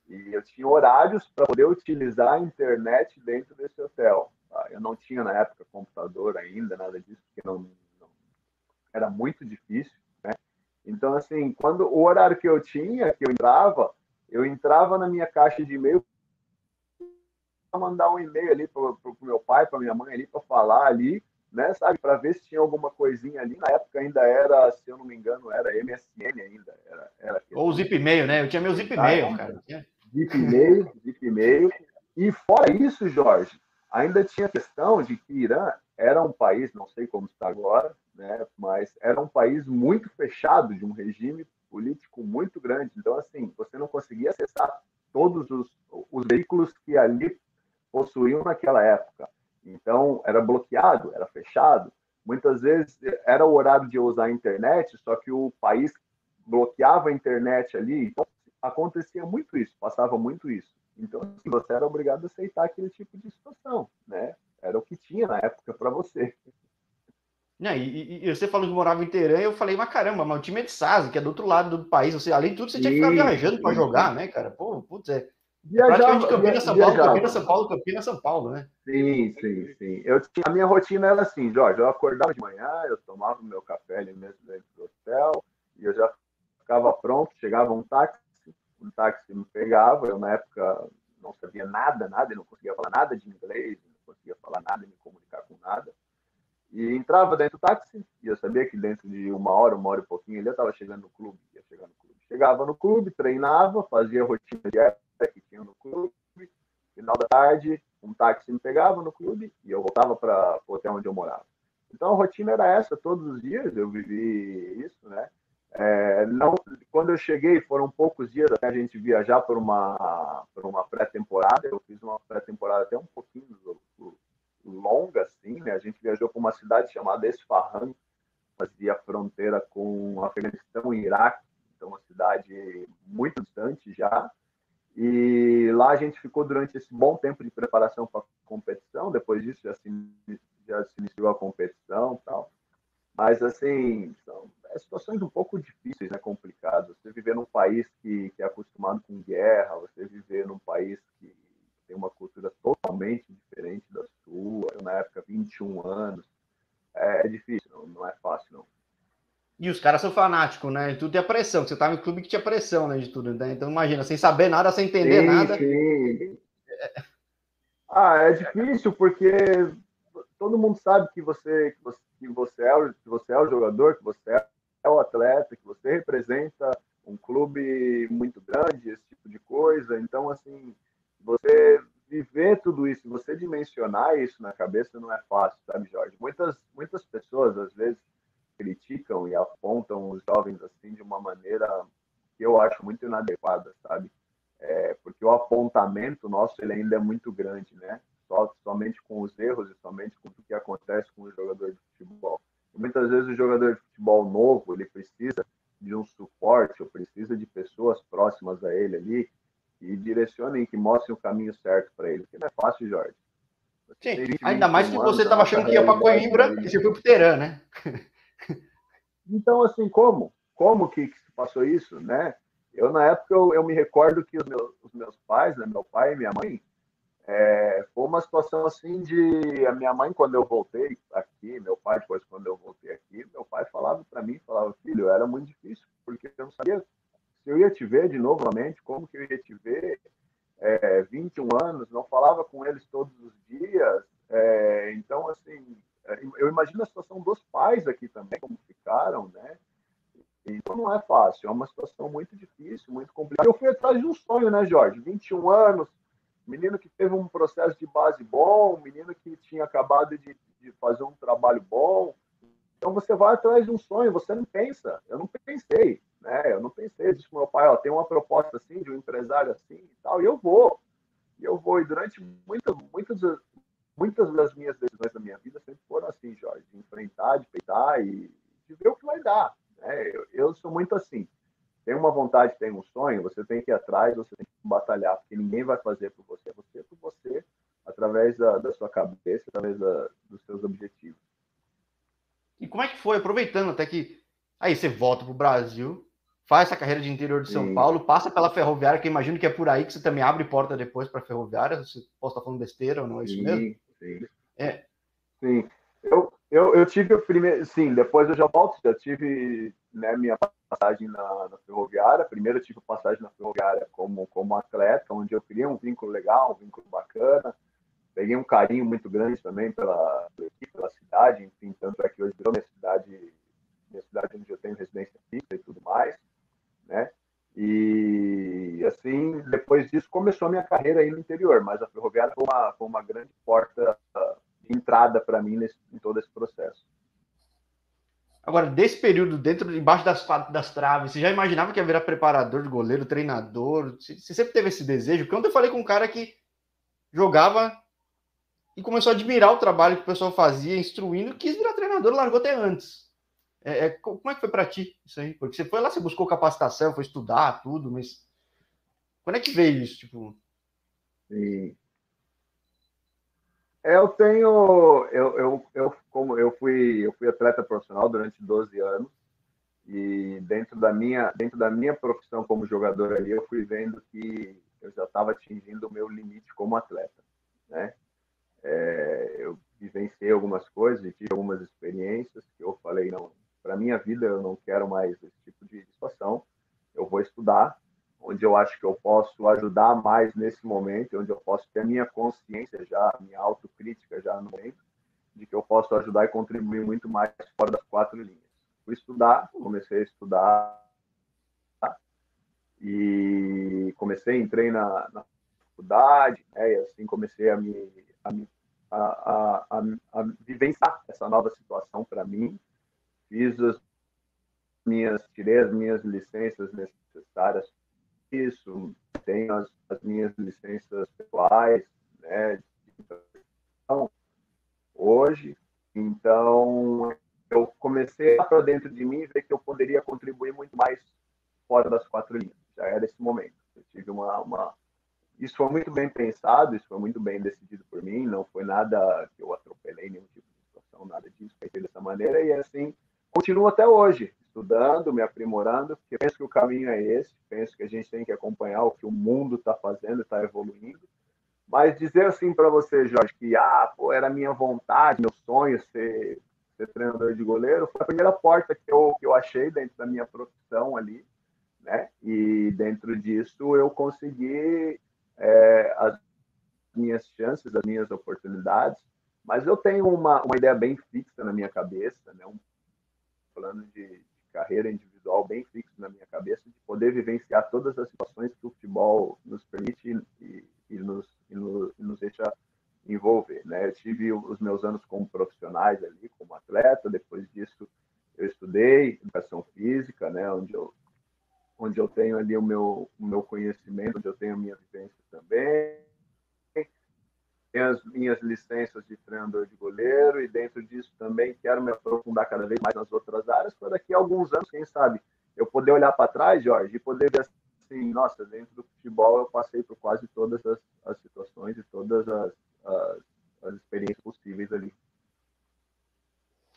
Speaker 2: e eu tinha horários para poder utilizar a internet dentro desse hotel. Tá? Eu não tinha na época computador ainda, nada disso, porque não, não era muito difícil. Então, assim, quando o horário que eu tinha, que eu entrava, eu entrava na minha caixa de e-mail para mandar um e-mail ali para o meu pai, para minha mãe ali, para falar ali, né, sabe, para ver se tinha alguma coisinha ali. Na época ainda era, se eu não me engano, era MSN ainda. Era, era
Speaker 1: Ou o Zip Mail, né? Eu tinha meu Zip Mail, cara.
Speaker 2: Zip Mail, Zip Mail. E fora isso, Jorge, ainda tinha a questão de que Irã era um país, não sei como está agora, né? Mas era um país muito fechado, de um regime político muito grande. Então, assim, você não conseguia acessar todos os, os veículos que ali possuíam naquela época. Então, era bloqueado, era fechado. Muitas vezes era o horário de usar a internet, só que o país bloqueava a internet ali. Então, acontecia muito isso, passava muito isso. Então, assim, você era obrigado a aceitar aquele tipo de situação, né? Era o que tinha na época para você.
Speaker 1: E, e, você falou que morava em Teherã, eu falei, mas caramba, mas o time é de Saz, que é do outro lado do país. Você, além de tudo, você tinha que ficar viajando para jogar, né, cara? Pô, putz, é. Viajava, praticamente Campinas, São Paulo, Campinas, São Paulo, Campinas, São Paulo, né?
Speaker 2: Sim, sim, sim. Eu a minha rotina era assim, Jorge, eu acordava de manhã, eu tomava meu café ali mesmo dentro do hotel, e eu já ficava pronto, chegava um táxi, um táxi me pegava, eu na época não sabia nada, nada, eu não conseguia falar nada de inglês, não conseguia falar nada, me comunicar com nada. E entrava dentro do táxi, e eu sabia que dentro de uma hora, uma hora e pouquinho, ele estava chegando no clube, ia chegar no clube. Chegava no clube, treinava, fazia rotina diária que tinha no clube. Final da tarde, um táxi me pegava no clube e eu voltava para o hotel onde eu morava. Então a rotina era essa, todos os dias eu vivi isso, né? É, não, quando eu cheguei, foram poucos dias até a gente viajar por uma, por uma pré-temporada. Eu fiz uma pré-temporada até um pouquinho longa, assim, né? A gente viajou para uma cidade chamada Esfahan, fazia fronteira com Afeganistão e Iraque, então uma cidade muito distante já. E lá a gente ficou durante esse bom tempo de preparação para a competição. Depois disso já se, já se iniciou a competição, tal. Mas assim são é, situações um pouco difíceis, né, complicadas. Você viver num país que, que é acostumado com guerra, você viver num país que tem uma cultura totalmente diferente da sua. Eu, na época, 21 anos, é, é difícil, não, não, é fácil, não.
Speaker 1: E os caras são fanáticos, né? E tudo a pressão, você tava em clube que tinha pressão, né, de tudo, né? Então imagina, sem saber nada, sem entender sim, nada. Sim.
Speaker 2: Ah, é difícil porque todo mundo sabe que você, que você, que você, é, que você é o jogador, que você é o atleta, que você representa um clube muito grande, esse tipo de coisa. Então, assim, você viver tudo isso, você dimensionar isso na cabeça não é fácil, sabe, Jorge? Muitas, muitas pessoas, às vezes, criticam e apontam os jovens assim de uma maneira que eu acho muito inadequada, sabe? É, porque o apontamento nosso ele ainda é muito grande, né? Só, somente com os erros e somente com o que acontece com o jogador de futebol. E muitas vezes o jogador de futebol novo ele precisa de um suporte, ou precisa de pessoas próximas a ele ali que direcionem, que mostrem o caminho certo para ele. Porque não é fácil, Jorge.
Speaker 1: Sim, ainda mais que você estava achando que ia para Coimbra e você foi para o Teherã, né?
Speaker 2: então, assim, como? Como que, que passou isso, né? Eu, na época, eu, eu me recordo que os meus, os meus pais, né, meu pai e minha mãe, é, foi uma situação assim de a minha mãe quando eu voltei aqui, meu pai depois quando eu voltei aqui, meu pai falava para mim, falava filho, era muito difícil porque eu não sabia se eu ia te ver de novo novamente, como que eu ia te ver, é, 21 anos, não falava com eles todos os dias, é, então, assim, eu imagino a situação dos pais aqui também, como ficaram, né? Então não é fácil, é uma situação muito difícil, muito complicada. Eu fui atrás de um sonho, né, Jorge? 21 anos, menino que teve um processo de base bom, menino que tinha acabado de, de fazer um trabalho bom. Então você vai atrás de um sonho, você não pensa. Eu não pensei. Né? Eu não pensei, disse meu pai, ó, tem uma proposta assim, de um empresário assim e tal, e eu vou. E eu vou. E durante muitas, muitas, muitas das minhas decisões da minha vida sempre foram assim, Jorge, de enfrentar, de peitar e de ver o que vai dar. Né? Eu, eu sou muito assim. Tem uma vontade, tem um sonho, você tem que ir atrás, você tem que batalhar, porque ninguém vai fazer por você, é você por você, através da, da sua cabeça, através da, dos seus objetivos.
Speaker 1: E como é que foi, aproveitando até que aí você volta para o Brasil, faz essa carreira de interior de São Sim. Paulo, passa pela ferroviária, que imagino que é por aí que você também abre porta depois para a ferroviária. Você pode estar falando besteira ou não é isso sim, mesmo?
Speaker 2: Sim. É. Sim. Eu, eu, eu tive o primeiro. Sim, depois eu já volto, já tive né, minha passagem na, na ferroviária. Primeiro eu tive passagem na ferroviária como, como atleta, onde eu criei um vínculo legal, um vínculo bacana. Peguei um carinho muito grande também pela, pela cidade, enfim, tanto é que hoje virou minha cidade, minha cidade onde eu tenho residência fixa e tudo mais né? E assim, depois disso começou a minha carreira aí no interior, mas a ferroviária foi uma, foi uma grande porta de entrada para mim nesse, em todo esse processo.
Speaker 1: Agora, desse período, dentro, embaixo das, das traves, você já imaginava que ia virar preparador de goleiro, treinador? Você, você sempre teve esse desejo? Porque ontem eu falei com um cara que jogava e começou a admirar o trabalho que o pessoal fazia, instruindo, quis virar treinador, largou até antes. É, é, como é que foi para ti isso aí? Porque você foi lá, você buscou capacitação, foi estudar tudo, mas quando é que veio isso? Tipo...
Speaker 2: Sim. Eu tenho, eu, eu, eu, como eu fui, eu fui atleta profissional durante 12 anos e dentro da minha, dentro da minha profissão como jogador ali, eu fui vendo que eu já estava atingindo o meu limite como atleta, né? É, eu vivenciei algumas coisas tive algumas experiências que eu falei não, para minha vida eu não quero mais esse tipo de situação. Eu vou estudar, onde eu acho que eu posso ajudar mais nesse momento, onde eu posso ter a minha consciência já, a minha autocrítica já no momento, de que eu posso ajudar e contribuir muito mais fora das quatro linhas. Fui estudar, comecei a estudar e comecei, entrei na, na faculdade, né, e assim comecei a me, a, me, a, a, a, a vivenciar essa nova situação para mim, fiz as minhas, tirei as minhas licenças necessárias isso, tenho as, as minhas licenças pessoais, né? Então, hoje Então, eu comecei para dentro de mim ver que eu poderia contribuir muito mais fora das quatro linhas. Já era esse momento. Eu tive uma, uma isso foi muito bem pensado, isso foi muito bem decidido por mim, não foi nada que eu atropelei nenhum tipo de situação, nada disso, foi dessa maneira, e assim, continuo até hoje, estudando, me aprimorando, porque penso que o caminho é esse, penso que a gente tem que acompanhar o que o mundo está fazendo, está evoluindo, mas dizer assim para você, Jorge, que ah, pô, era minha vontade, meu sonho ser, ser treinador de goleiro, foi a primeira porta que eu, que eu achei dentro da minha profissão ali, né? E dentro disso eu consegui é, as minhas chances, as minhas oportunidades, mas eu tenho uma, uma ideia bem fixa na minha cabeça, né? um plano de, de carreira individual bem fixo na minha cabeça, de poder vivenciar todas as situações que o futebol nos permite e, e, nos, e, nos, e nos deixa envolver. Né? Eu tive os meus anos como profissionais ali, como atleta, depois disso eu estudei educação física, né? onde eu onde eu tenho ali o meu, o meu conhecimento, onde eu tenho a minha vivência também. Tenho as minhas licenças de treinador de goleiro e dentro disso também quero me aprofundar cada vez mais nas outras áreas para daqui a alguns anos, quem sabe, eu poder olhar para trás, Jorge, e poder ver assim, nossa, dentro do futebol eu passei por quase todas as, as situações e todas as, as, as experiências possíveis ali.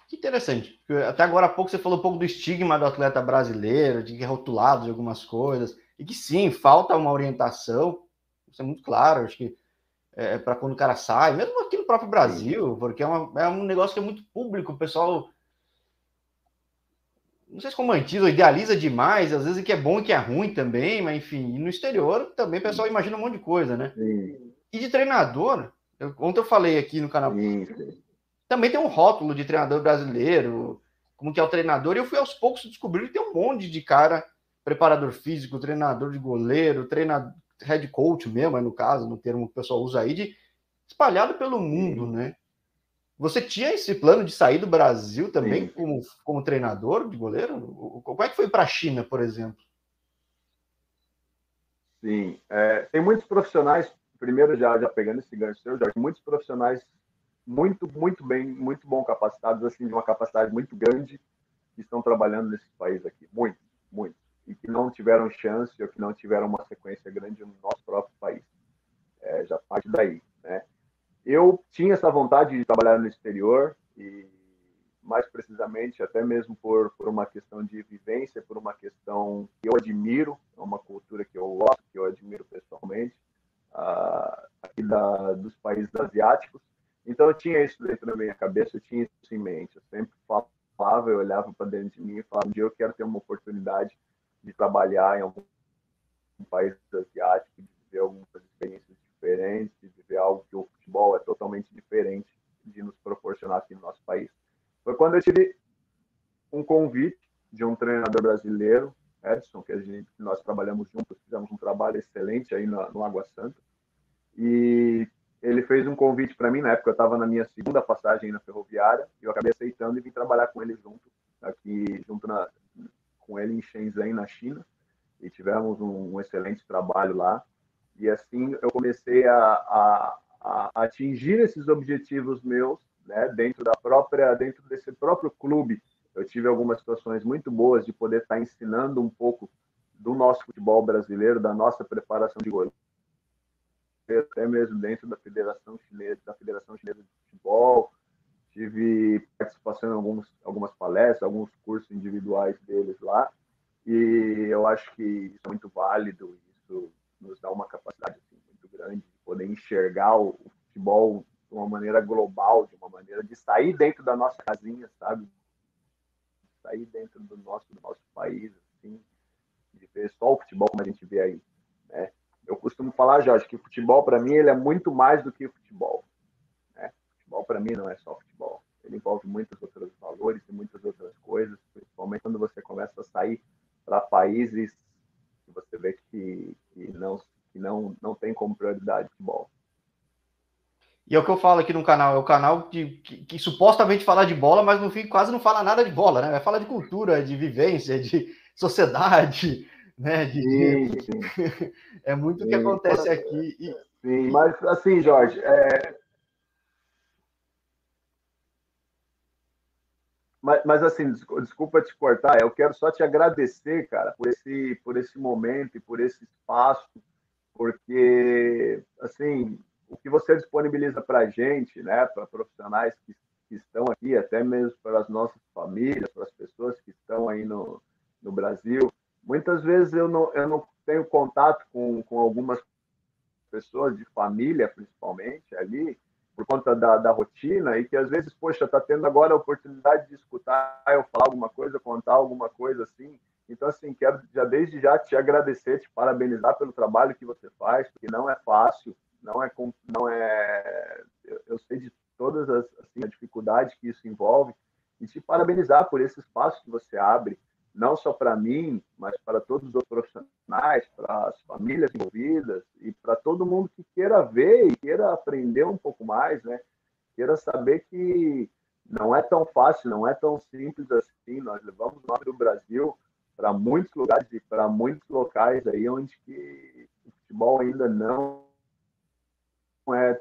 Speaker 1: Que interessante. Até agora há pouco você falou um pouco do estigma do atleta brasileiro, de que é rotulado de algumas coisas, e que sim, falta uma orientação, isso é muito claro, acho que é, é para quando o cara sai, mesmo aqui no próprio Brasil, porque é, uma, é um negócio que é muito público, o pessoal não sei se romantiza idealiza demais, às vezes que é bom e que é ruim também, mas enfim, e no exterior também o pessoal imagina um monte de coisa, né? Sim. E de treinador, eu, ontem eu falei aqui no canal, sim, sim também tem um rótulo de treinador brasileiro, como que é o treinador, e eu fui aos poucos descobrindo que tem um monte de cara, preparador físico, treinador de goleiro, treinador, head coach mesmo, no caso, no termo que o pessoal usa aí, de, espalhado pelo mundo, né? Você tinha esse plano de sair do Brasil também como, como treinador de goleiro? Como é que foi para a China, por exemplo?
Speaker 2: Sim, é, tem muitos profissionais, primeiro já, já pegando esse gancho seu, já, muitos profissionais muito, muito bem, muito bom capacitados, assim, de uma capacidade muito grande, que estão trabalhando nesse país aqui. Muito, muito. E que não tiveram chance ou que não tiveram uma sequência grande no nosso próprio país. É, já parte daí, né? Eu tinha essa vontade de trabalhar no exterior e mais precisamente até mesmo por, por uma questão de vivência, por uma questão que eu admiro, é uma cultura que eu gosto, que eu admiro pessoalmente, uh, aqui da, dos países asiáticos, então eu tinha isso dentro da minha cabeça, eu tinha isso em mente. Eu sempre falava, eu olhava para dentro de mim e falava: um dia eu quero ter uma oportunidade de trabalhar em algum país asiático, de viver algumas experiências diferentes, de viver algo que o futebol é totalmente diferente de nos proporcionar aqui no nosso país. Foi quando eu tive um convite de um treinador brasileiro, Edson, que a gente, nós trabalhamos juntos, fizemos um trabalho excelente aí no, Água Santa, e ele fez um convite para mim, na época eu estava na minha segunda passagem na ferroviária, e eu acabei aceitando e vim trabalhar com ele junto, aqui junto na, com ele em Shenzhen, na China, e tivemos um, um excelente trabalho lá. E assim eu comecei a, a, a, atingir esses objetivos meus, né, dentro da própria, dentro desse próprio clube. Eu tive algumas situações muito boas de poder estar ensinando um pouco do nosso futebol brasileiro, da nossa preparação de goleiro até mesmo dentro da Federação Chinesa, da Federação Chinesa de Futebol. Tive participação em alguns, algumas palestras, alguns cursos individuais deles lá. E eu acho que isso é muito válido, isso nos dá uma capacidade assim, muito grande de poder enxergar o, futebol de uma maneira global, de uma maneira de sair dentro da nossa casinha, sabe? Sair dentro do nosso, do nosso país, assim, de ver só o futebol como a gente vê aí, né? eu costumo falar, Jorge, que futebol para mim ele é muito mais do que futebol. Futebol para mim não é só futebol. Ele envolve muitos outros valores e muitas outras coisas, principalmente quando você começa a sair para países que você vê que, que, não, que não, não tem como prioridade futebol.
Speaker 1: E é o que eu falo aqui no canal, é o canal que, que, que, supostamente fala de bola, mas no fim quase não fala nada de bola, né? Vai falar de cultura, de vivência, de sociedade, né? De... Sim, sim. é muito o que acontece aqui. E...
Speaker 2: Sim, mas assim, Jorge, é... mas, mas, assim, desculpa te cortar, eu quero só te agradecer, cara, por esse, por esse momento e por esse espaço, porque, assim, o que você disponibiliza para a gente, né, para profissionais que, que, estão aqui, até mesmo para as nossas famílias, para as pessoas que estão aí no, no Brasil, muitas vezes eu não, eu não tenho contato com, com algumas pessoas de família, principalmente, ali, por conta da, da rotina e que às vezes, poxa, está tendo agora a oportunidade de escutar eu falar alguma coisa, contar alguma coisa assim. Então, assim, quero já desde já te agradecer, te parabenizar pelo trabalho que você faz, porque não é fácil, não é, não é, eu sei de todas as assim, a dificuldade que isso envolve e te parabenizar por esse espaço que você abre não só para mim, mas para todos os profissionais, para as famílias envolvidas e para todo mundo que queira ver e queira aprender um pouco mais, né? Queira saber que não é tão fácil, não é tão simples assim. Nós levamos o nome do Brasil para muitos lugares e para muitos locais aí onde que o futebol ainda não é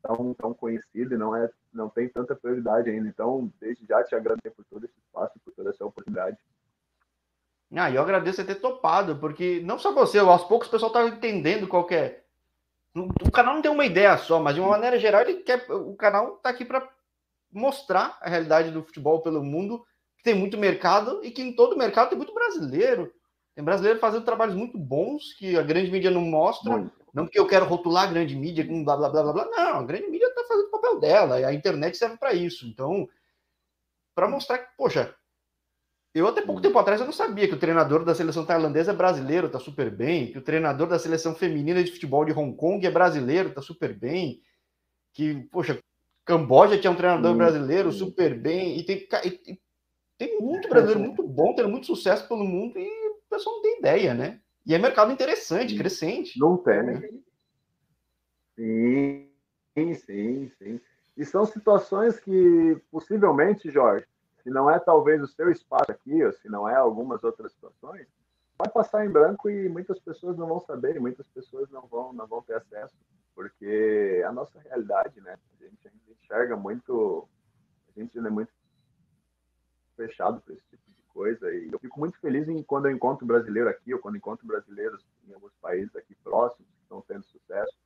Speaker 2: tão, tão conhecido e não é não tem tanta prioridade ainda. Então, desde já te agradecer por todo esse espaço, por toda essa oportunidade.
Speaker 1: Ah, eu agradeço você ter topado, porque não só você, aos poucos o pessoal tá entendendo qual é. O canal não tem uma ideia só, mas de uma maneira geral, ele quer. O canal tá aqui para mostrar a realidade do futebol pelo mundo, que tem muito mercado e que em todo mercado tem muito brasileiro. Tem brasileiro fazendo trabalhos muito bons que a grande mídia não mostra. Muito. Não porque eu quero rotular a grande mídia com blá blá blá blá blá. Não, a grande mídia está fazendo o papel dela e a internet serve para isso. Então, para mostrar que, poxa, eu até pouco tempo atrás eu não sabia que o treinador da seleção tailandesa é brasileiro, tá super bem, que o treinador da seleção feminina de futebol de Hong Kong é brasileiro, tá super bem, que, poxa, Camboja tinha um treinador brasileiro super bem, e tem, e, tem muito brasileiro muito bom, tendo muito sucesso pelo mundo, e o pessoal não tem ideia, né? E é mercado interessante, crescente.
Speaker 2: Não tem, né? Sim, sim, sim. E são situações que, possivelmente, Jorge, se não é talvez o seu espaço aqui, ou se não é algumas outras situações, vai passar em branco e muitas pessoas não vão saber, muitas pessoas não vão, não vão ter acesso, porque é a nossa realidade, né? A gente, enxerga muito, a gente é muito fechado para esse tipo de coisa e eu fico muito feliz em quando eu encontro brasileiro aqui ou quando encontro brasileiros em alguns países aqui próximos que estão tendo sucesso,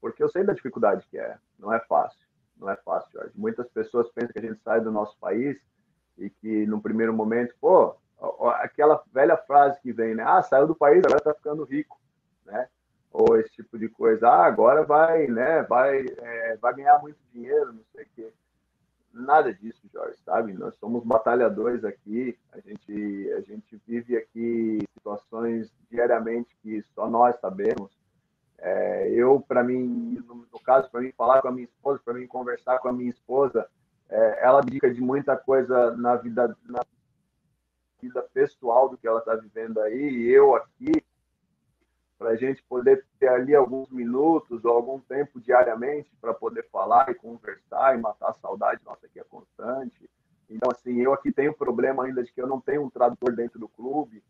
Speaker 2: porque eu sei da dificuldade que é, não é fácil, não é fácil, Jorge. Muitas pessoas pensam que a gente sai do nosso país e que no primeiro momento, pô, aquela velha frase que vem, né? Ah, saiu do país, agora tá ficando rico, né? Ou esse tipo de coisa. Ah, agora vai, né? Vai, é, vai ganhar muito dinheiro, não sei o quê. Nada disso, Jorge, sabe? Nós somos batalhadores aqui. A gente, a gente vive aqui situações diariamente que só nós sabemos. É, eu, para mim, no, no caso, para mim falar com a minha esposa, para mim conversar com a minha esposa, é, ela dica de muita coisa na vida, na vida pessoal do que ela está vivendo aí, e eu aqui, para a gente poder ter ali alguns minutos ou algum tempo diariamente para poder falar e conversar e matar a saudade nossa que é constante. Então, assim, eu aqui tenho problema ainda de que eu não tenho um tradutor dentro do clube,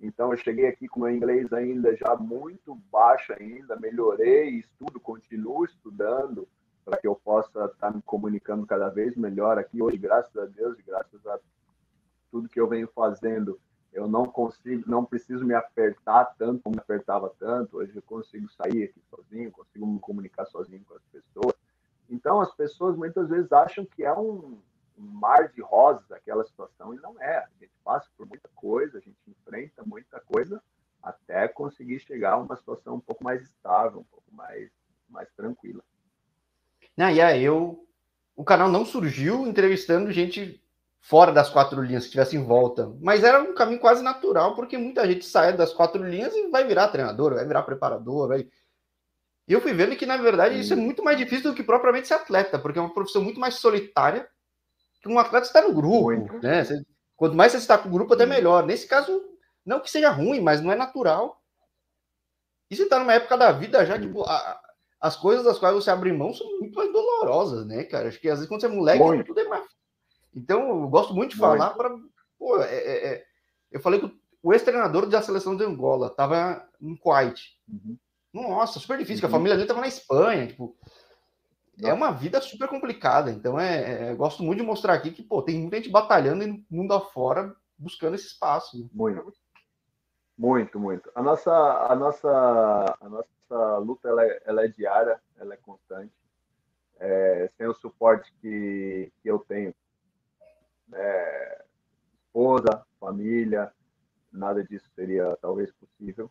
Speaker 2: então eu cheguei aqui com meu inglês ainda já muito baixo ainda, melhorei, estudo, continuo estudando, para que eu possa estar me comunicando cada vez melhor aqui hoje, graças a Deus e graças a tudo que eu venho fazendo, eu não consigo, não preciso me apertar tanto como me apertava tanto. Hoje eu consigo sair aqui sozinho, consigo me comunicar sozinho com as pessoas. Então as pessoas muitas vezes acham que é um, um mar de rosas aquela situação e não é. A gente passa por muita coisa, a gente enfrenta muita coisa até conseguir chegar a uma situação um pouco mais estável, um pouco mais mais tranquila.
Speaker 1: E aí eu. O canal não surgiu entrevistando gente fora das quatro linhas que estivesse em volta. Mas era um caminho quase natural, porque muita gente sai das quatro linhas e vai virar treinador, vai virar preparador. Vai... E eu fui vendo que, na verdade, isso é muito mais difícil do que propriamente ser atleta, porque é uma profissão muito mais solitária que um atleta está no grupo. Né? Você, quanto mais você está com o grupo, até melhor. Nesse caso, não que seja ruim, mas não é natural. E você está numa época da vida já, tipo, a, as coisas das quais você abre mão são muito mais dolorosas, né, cara? Acho que às vezes quando você é moleque, tudo é mais. Então, eu gosto muito de falar para. É, é, é... Eu falei que o ex-treinador da seleção de Angola estava em Kuwait. Uhum. Nossa, super difícil, uhum. a família dele estava na Espanha. Tipo... é uma vida super complicada. Então, é, é, gosto muito de mostrar aqui que, pô, tem muita gente batalhando no mundo afora buscando esse espaço. Né?
Speaker 2: Muito. Muito, muito. A nossa, a nossa, a nossa luta ela é, ela é diária, ela é constante. É, sem o suporte que, que eu tenho, é, esposa, família, nada disso seria talvez possível.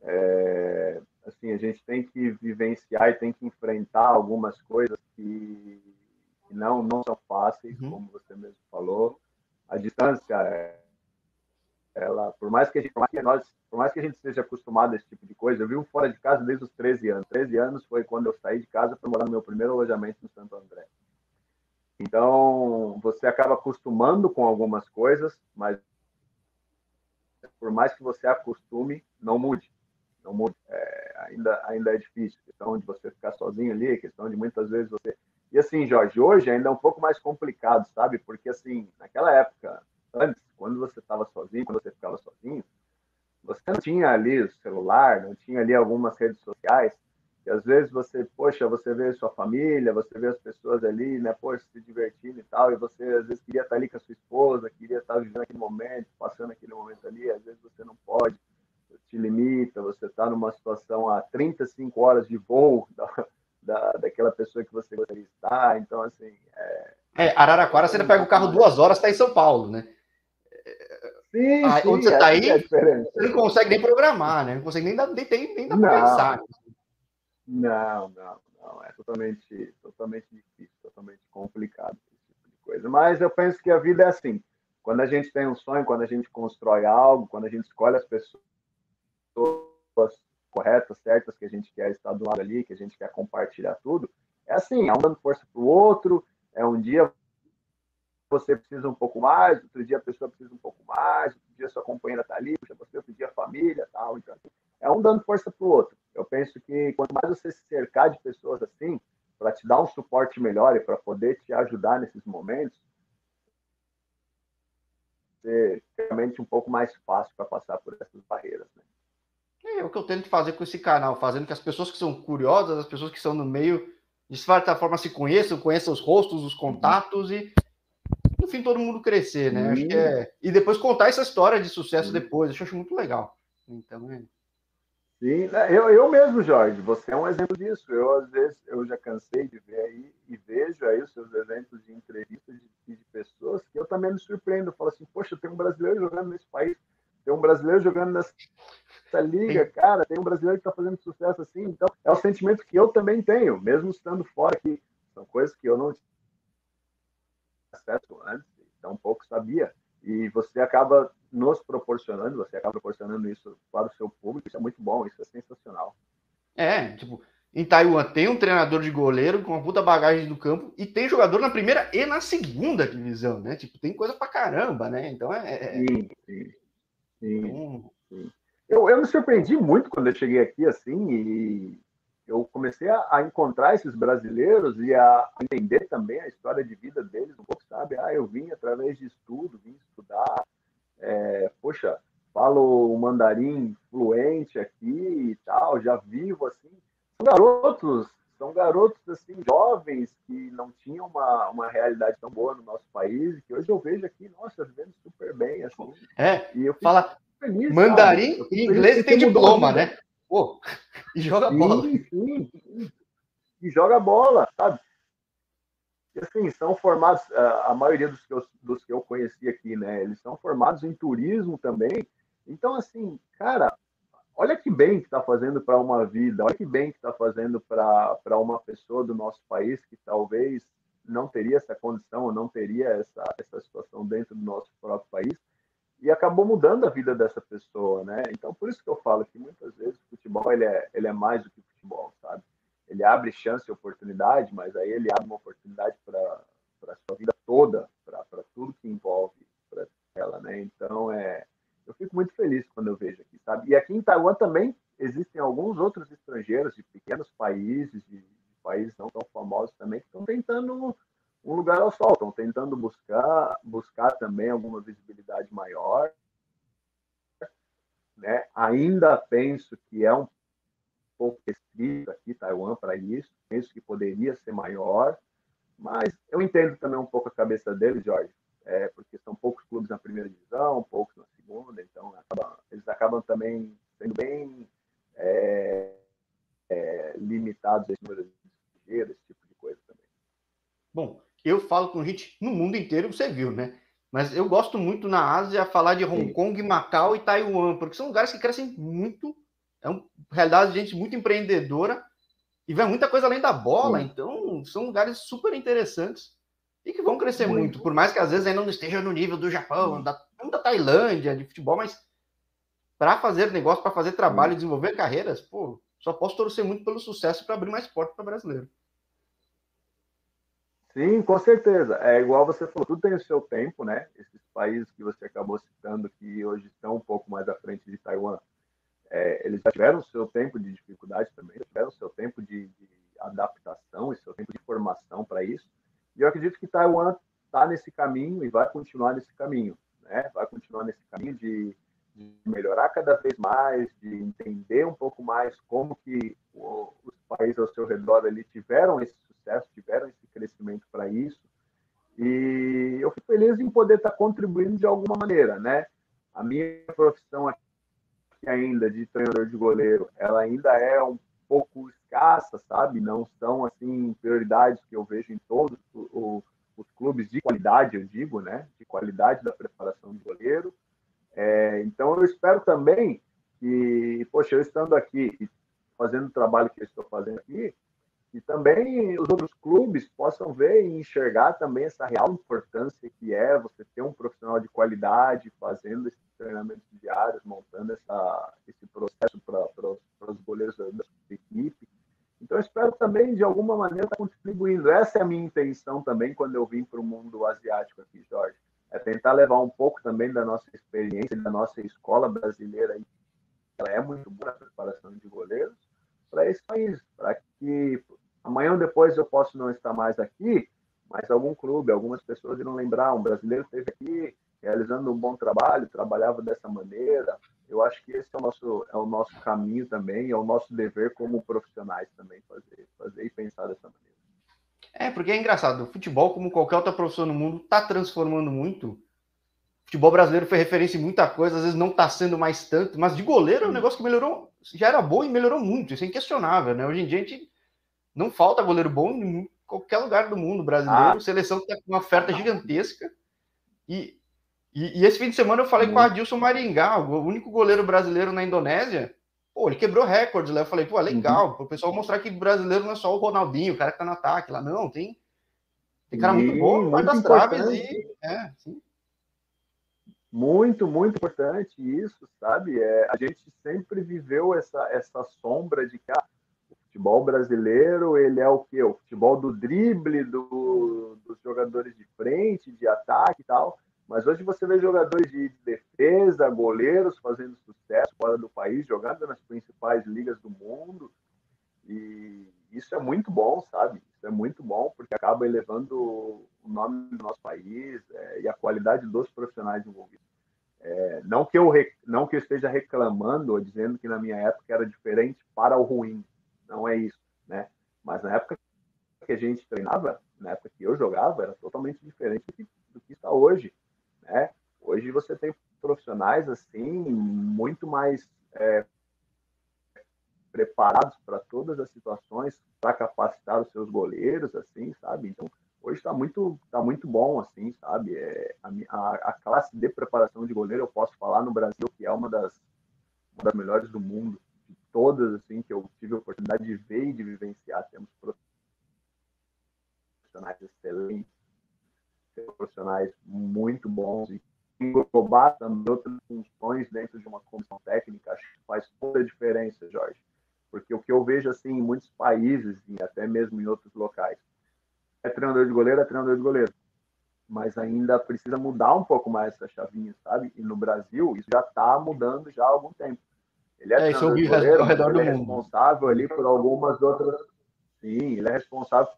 Speaker 2: É, assim, a gente tem que vivenciar e tem que enfrentar algumas coisas que, que não, não são fáceis, uhum. como você mesmo falou. A distância, é, ela, por mais que a gente, nós, por mais que a gente seja acostumado a esse tipo de coisa, eu vivo fora de casa desde os 13 anos. 13 anos foi quando eu saí de casa para morar no meu primeiro alojamento no Santo André. Então, você acaba acostumando com algumas coisas, mas por mais que você acostume, não mude. Não mude. É, ainda, ainda é difícil. Questão de você ficar sozinho ali, questão de muitas vezes você. E assim, Jorge, hoje ainda é um pouco mais complicado, sabe? Porque, assim, naquela época, antes, quando você estava sozinho, quando você ficava sozinho, você não tinha ali o celular, não tinha ali algumas redes sociais, e às vezes você, poxa, você vê sua família, você vê as pessoas ali, né, poxa, se divertindo e tal, e você às vezes queria estar ali com a sua esposa, queria estar vivendo aquele momento, passando aquele momento ali, às vezes você não pode, te limita, você está numa situação a 35 horas de voo da, da, daquela pessoa que você gostaria de estar, então assim...
Speaker 1: É, é Araraquara, você ainda pega o carro duas horas, está em São Paulo, né? Sim, aí, sim, onde você está aí, é você não consegue nem programar, né? Não consegue nem dar, nem, nem, nem dar para pensar.
Speaker 2: Não, não, não. É totalmente, totalmente difícil, totalmente complicado esse tipo de coisa. Mas eu penso que a vida é assim. Quando a gente tem um sonho, quando a gente constrói algo, quando a gente escolhe as pessoas corretas, certas, que a gente quer estar do lado ali, que a gente quer compartilhar tudo, é assim, é um dando força para o outro, é um dia você precisa um pouco mais, outro dia a pessoa precisa um pouco mais, outro dia sua companheira está ali, você outro dia a família tal. Então, é um dando força para o outro. Eu penso que quanto mais você se cercar de pessoas assim, para te dar um suporte melhor e para poder te ajudar nesses momentos, ser realmente um pouco mais fácil para passar por essas barreiras. Né?
Speaker 1: É, é o que eu tento fazer com esse canal, fazendo que as pessoas que são curiosas, as pessoas que estão no meio, de certa forma se conheçam, conheçam os rostos, os contatos e no fim todo mundo crescer, né? Acho que é... E depois contar essa história de sucesso depois, eu acho muito legal. Então, é...
Speaker 2: Sim, né? eu, eu mesmo, Jorge, você é um exemplo disso. Eu, às vezes, eu já cansei de ver aí e vejo aí os seus exemplos de entrevistas de, de pessoas que eu também me surpreendo. Eu falo assim, poxa, tem um brasileiro jogando nesse país, tem um brasileiro jogando nessa liga, cara, tem um brasileiro que está fazendo sucesso assim. Então, é o sentimento que eu também tenho, mesmo estando fora aqui. São coisas que eu não acesso antes, então pouco sabia. E você acaba nos proporcionando, você acaba proporcionando isso para o seu público, isso é muito bom, isso é sensacional.
Speaker 1: É, tipo, em Taiwan tem um treinador de goleiro com uma puta bagagem do campo e tem jogador na primeira e na segunda divisão, né? Tipo, tem coisa pra caramba, né? Então é. é... é. Sim, sim.
Speaker 2: sim, então... sim. Eu, eu me surpreendi muito quando eu cheguei aqui, assim, e eu comecei a, a, encontrar esses brasileiros e a entender também a história de vida deles um pouco, sabe? Ah, eu vim através de estudo, vim estudar, é, poxa, falo o mandarim fluente aqui e tal, já vivo assim. São garotos, são garotos assim jovens que não tinham uma, uma realidade tão boa no nosso país, que hoje eu vejo aqui, nossa, vivendo super bem assim.
Speaker 1: É, e eu fala feliz, mandarim e inglês tem diploma, né? Pô, e joga bola. Sim, sim.
Speaker 2: E joga bola, sabe? E, assim, são formados, a maioria dos que, eu, dos que eu conheci aqui, né? Eles são formados em turismo também. Então, assim, cara, olha que bem que está fazendo para uma vida, olha que bem que está fazendo para uma pessoa do nosso país que talvez não teria essa condição, não teria essa, essa situação dentro do nosso próprio país e acabou mudando a vida dessa pessoa, né? Então, por isso que eu falo que muitas vezes o futebol ele é, ele é mais do que futebol, sabe? Ele abre chance e oportunidade, mas aí ele abre uma oportunidade para a sua vida toda, para tudo que envolve ela, né? Então, é, eu fico muito feliz quando eu vejo aqui, sabe? E aqui em Taiwan também existem alguns outros estrangeiros de pequenos países, de, de países não tão famosos também, que estão tentando um lugar ao sol, estão tentando buscar, buscar também alguma visibilidade maior. Né? Ainda penso que é um pouco restrito aqui, Taiwan, para isso. Penso que poderia ser maior, mas eu entendo também um pouco a cabeça dele, Jorge, é, porque são poucos clubes na primeira divisão, poucos na segunda, então eles acabam também sendo bem é, é, limitados esse número de esse tipo de coisa também.
Speaker 1: Bom, eu falo com gente no mundo inteiro, você viu, né? Mas eu gosto muito na Ásia falar de Hong Sim. Kong, Macau e Taiwan, porque são lugares que crescem muito. É uma realidade de gente muito empreendedora e vem muita coisa além da bola. Sim. Então, são lugares super interessantes e que vão crescer muito. muito. por mais que às vezes ainda não esteja no nível do Japão, da, da Tailândia, de futebol, mas para fazer negócio, para fazer trabalho, desenvolver carreiras, pô, só posso torcer muito pelo sucesso para abrir mais portas para brasileiro.
Speaker 2: Sim, com certeza. É igual você falou, tudo tem o seu tempo, né? Esses países que você acabou citando, que hoje estão um pouco mais à frente de Taiwan, é, eles já tiveram seu tempo de dificuldade também, tiveram o seu tempo de, de adaptação e seu tempo de formação para isso. E eu acredito que Taiwan está nesse caminho e vai continuar nesse caminho, né? Vai continuar nesse caminho de, de melhorar cada vez mais, de entender um pouco mais como que o, os países ao seu redor ali tiveram esse sucesso, tiveram esse crescimento para isso. E eu fico feliz em poder estar contribuindo de alguma maneira, né? A minha profissão aqui ainda de treinador de goleiro, ela ainda é um pouco escassa, sabe? Não são assim prioridades que eu vejo em todos os, clubes de qualidade, eu digo, né? De qualidade da preparação de goleiro. É, então eu espero também que, poxa, eu estando aqui fazendo o trabalho que eu estou fazendo aqui, e também os outros clubes possam ver e enxergar também essa real importância que é você ter um profissional de qualidade fazendo esses treinamentos diários, montando essa, esse processo para os goleiros da, da equipe. Então, eu espero também, de alguma maneira, estar contribuindo. Essa é a minha intenção também quando eu vim para o mundo asiático aqui, Jorge. É tentar levar um pouco também da nossa experiência, da nossa escola brasileira. Ela é muito boa na preparação de goleiros para esse país, para que amanhã ou depois eu posso não estar mais aqui, mas algum clube, algumas pessoas irão lembrar, um brasileiro esteve aqui realizando um bom trabalho, trabalhava dessa maneira. Eu acho que esse é o nosso, é o nosso caminho também, é o nosso dever como profissionais também fazer, fazer e pensar dessa maneira.
Speaker 1: É, porque é engraçado, o futebol, como qualquer outra profissão no mundo, está transformando muito. O futebol brasileiro foi referência em muita coisa, às vezes não está sendo mais tanto, mas de goleiro é um negócio que melhorou, já era bom e melhorou muito, isso é inquestionável, né? Hoje em dia a gente não falta goleiro bom em qualquer lugar do mundo brasileiro. Ah. Seleção está com uma oferta gigantesca. E, e, e, esse fim de semana eu falei com o Adilson Maringá, o único goleiro brasileiro na Indonésia. Pô, ele quebrou recordes lá. Eu falei, pô, é legal, uhum. para o pessoal mostrar que brasileiro não é só o Ronaldinho, o cara que tá no ataque lá. Não, tem, tem cara muito bom, muito das traves aí. É, sim.
Speaker 2: Muito, muito importante isso, sabe? É, a gente sempre viveu essa, essa sombra de que ah, futebol brasileiro, ele é o que? O futebol do drible, do, dos jogadores de frente, de ataque e tal. Mas hoje você vê jogadores de defesa, goleiros fazendo sucesso fora do país, jogando nas principais ligas do mundo. E isso é muito bom, sabe? Isso é muito bom, porque acaba elevando o nome do nosso país é, e a qualidade dos profissionais envolvidos. É, não, que eu, não que eu esteja reclamando ou dizendo que na minha época era diferente para o ruim, não é isso, né? Mas na época que a gente treinava, na época que eu jogava, era totalmente diferente do que, do que está hoje, né? Hoje você tem profissionais assim muito mais é, preparados para todas as situações, para capacitar os seus goleiros, assim, sabe? Então hoje está muito tá muito bom, assim, sabe? É, a, a, classe de preparação de goleiro eu posso falar no Brasil que é uma das uma das melhores do mundo todas assim que eu tive a oportunidade de ver e de vivenciar, temos profissionais excelentes, profissionais muito bons e englobar também outras funções dentro de uma comissão técnica, acho que faz toda a diferença, Jorge. Porque o que eu vejo assim em muitos países e até mesmo em outros locais, é treinador de goleiro, é treinador de goleiro. Mas ainda precisa mudar um pouco mais essa chavinha, sabe? E no Brasil, isso já está mudando já há algum tempo. Ele é, é isso eu vi goleiro, ao redor do é mundo. responsável ali por algumas outras. Sim, ele é responsável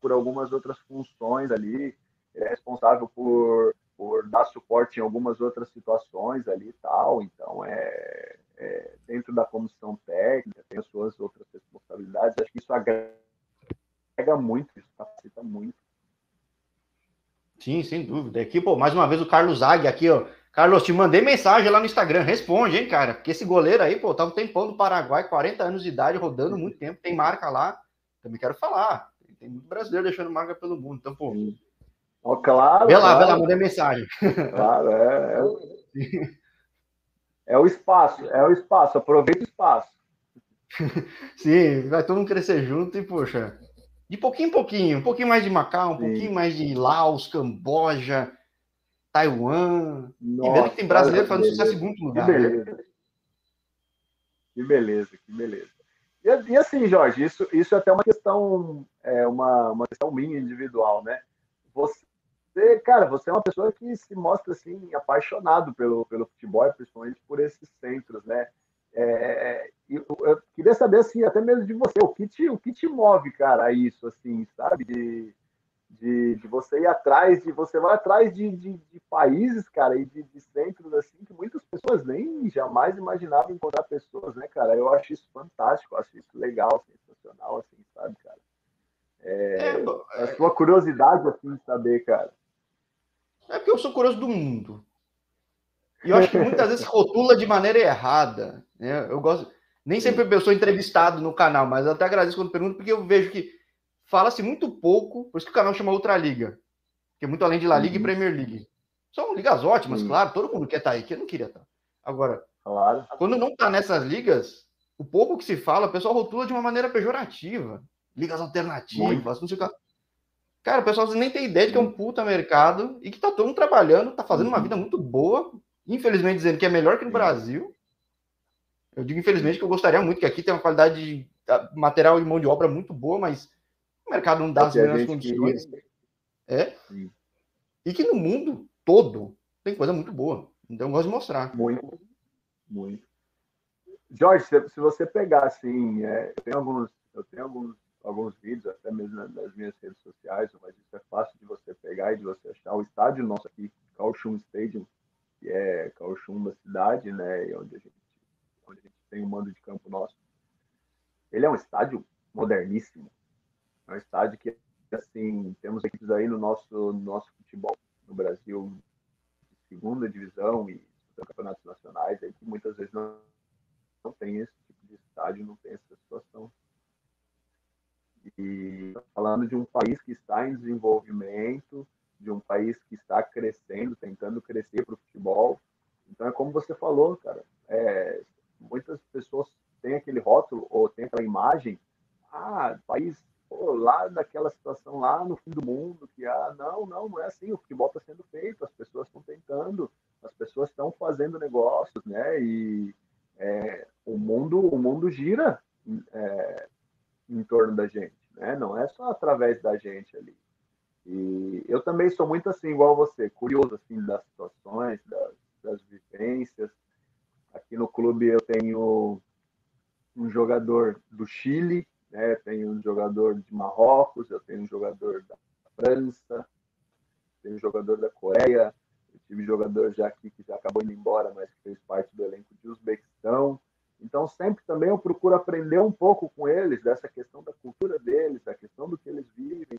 Speaker 2: por algumas outras funções ali. Ele é responsável por, por dar suporte em algumas outras situações ali e tal. Então é, é, dentro da comissão técnica, tem as suas outras responsabilidades. Acho que isso agrega muito, isso facilita muito.
Speaker 1: Sim, sem dúvida. Aqui, pô, mais uma vez o Carlos Zag aqui, ó. Carlos, te mandei mensagem lá no Instagram, responde, hein, cara? Porque esse goleiro aí, pô, tá um tempão do Paraguai, 40 anos de idade, rodando muito tempo, tem marca lá. Também quero falar. Tem muito brasileiro deixando marca pelo mundo. Então, pô.
Speaker 2: Oh, claro.
Speaker 1: Vê lá,
Speaker 2: claro.
Speaker 1: vê lá, mandei mensagem.
Speaker 2: Claro, é, é, é o espaço, é o espaço, aproveita o espaço.
Speaker 1: Sim, vai todo mundo crescer junto e, poxa, de pouquinho em pouquinho, um pouquinho mais de Macau, um Sim. pouquinho mais de Laos, Camboja, Taiwan. Nossa, e vendo que tem brasileiro fazendo sucesso em muito lugar.
Speaker 2: Que beleza. Né? Que beleza, que beleza. E, e, assim, Jorge, isso, isso é até uma questão, é uma, uma questão minha individual, né? Você, cara, você é uma pessoa que se mostra assim apaixonado pelo, pelo futebol, principalmente por esses centros, né? É, eu, eu, queria saber assim, até mesmo de você, o que te, o que te move, cara, a isso, assim, sabe? De, de, de você ir atrás, de você vai atrás de, de, de países, cara, e de, de, centros assim que muitas pessoas nem jamais imaginavam encontrar pessoas, né, cara? Eu acho isso fantástico, acho isso legal, sensacional, assim, sabe, cara? É, é, a sua curiosidade, assim, de saber, cara.
Speaker 1: É porque eu sou curioso do mundo. E eu acho que muitas vezes rotula de maneira errada. Né? Eu gosto. Nem sempre eu sou entrevistado no canal, mas eu até agradeço quando pergunto, porque eu vejo que fala-se muito pouco, por isso que o canal chama Outra Liga. Que é muito além de La Liga uhum. e Premier League. São ligas ótimas, uhum. claro, todo mundo quer estar tá aí, que eu não queria estar. Tá. Agora, claro. quando não está nessas ligas, o pouco que se fala, o pessoal rotula de uma maneira pejorativa. Ligas alternativas, não sei o que. Cara, o pessoal nem tem ideia de que é um puta mercado e que tá todo mundo trabalhando, tá fazendo uma uhum. vida muito boa, infelizmente dizendo que é melhor que no Brasil. Eu digo infelizmente que eu gostaria muito, que aqui tem uma qualidade de material e mão de obra muito boa, mas o mercado não dá as melhores condições. É. Sim. E que no mundo todo tem coisa muito boa. Então eu gosto de mostrar.
Speaker 2: Muito, muito. Jorge, se, você pegar assim, é, eu tenho alguns, eu tenho alguns, alguns vídeos, até mesmo nas minhas redes sociais, mas isso é fácil de você pegar e de você achar. O estádio nosso aqui, Kaohsiung Stadium, que é Kaohsiung, uma cidade, né, onde a gente, onde a gente tem um mando de campo nosso. Ele é um estádio moderníssimo. É um estádio que, assim, temos equipes aí no nosso, no nosso futebol no Brasil, segunda divisão e campeonatos nacionais, aí que muitas vezes não, não tem esse tipo de estádio, não tem essa situação. E falando de um país que está em desenvolvimento, de um país que está crescendo, tentando crescer para o futebol. Então é como você falou, cara. É, muitas pessoas têm aquele rótulo ou têm aquela imagem, ah, país pô, lá daquela situação lá no fim do mundo, que ah, não, não, não é assim, o futebol está sendo feito, as pessoas estão tentando, as pessoas estão fazendo negócios, né? E é, o mundo, o mundo gira é, em torno da gente, né? Não é só através da gente ali. E eu também sou muito assim, igual você, curioso assim das situações, das, das vivências. Aqui no clube eu tenho um jogador do Chile, né? tenho um jogador de Marrocos, eu tenho um jogador da França, tenho um jogador da Coreia, eu tive um jogador já aqui que já acabou indo embora, mas que fez parte do elenco de Uzbequistão. Então, sempre também eu procuro aprender um pouco com eles dessa questão da cultura deles, da questão do que eles vivem,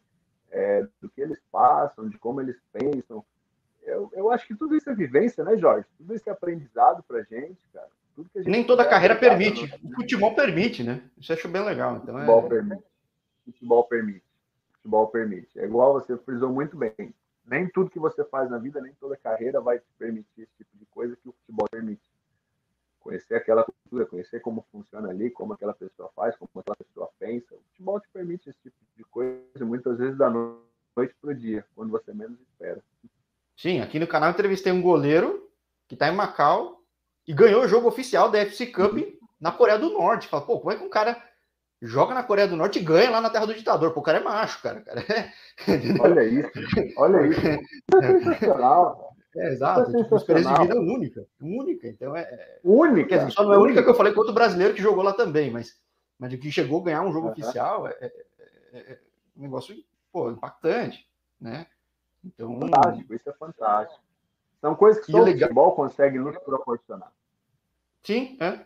Speaker 2: é, do que eles passam, de como eles pensam. Eu, eu acho que tudo isso é vivência, né, Jorge? Tudo isso é aprendizado pra gente, cara.
Speaker 1: Gente Nem toda carreira permite. O futebol permite, né? Isso eu acho bem legal. Então
Speaker 2: futebol é... permite. Futebol permite. Futebol permite. É igual você frisou muito bem. Nem tudo que você faz na vida, nem toda carreira vai te permitir esse tipo de coisa que o futebol permite. Conhecer aquela cultura, conhecer como funciona ali, como aquela pessoa faz, como aquela pessoa pensa. O futebol te permite esse tipo de coisa, muitas vezes da noite para o dia, quando você menos espera.
Speaker 1: Sim, aqui no canal entrevistei um goleiro que está em Macau e ganhou o jogo oficial da FC Cup na Coreia do Norte. Fala, pô, como é que um cara joga na Coreia do Norte e ganha lá na terra do ditador? Pô, o cara é macho, cara. cara
Speaker 2: é... olha isso, olha isso. É sensacional.
Speaker 1: É, exato. Tipo, experiência de vida única. Única. Então é. é
Speaker 2: única.
Speaker 1: Dizer, só não é única, única que eu falei com outro brasileiro que jogou lá também, mas, mas que chegou a ganhar um jogo uhum. oficial é, é, é, um negócio pô, impactante, né?
Speaker 2: Então. Fantástico, isso é fantástico. São coisas que o futebol consegue nos proporcionar.
Speaker 1: Sim, é.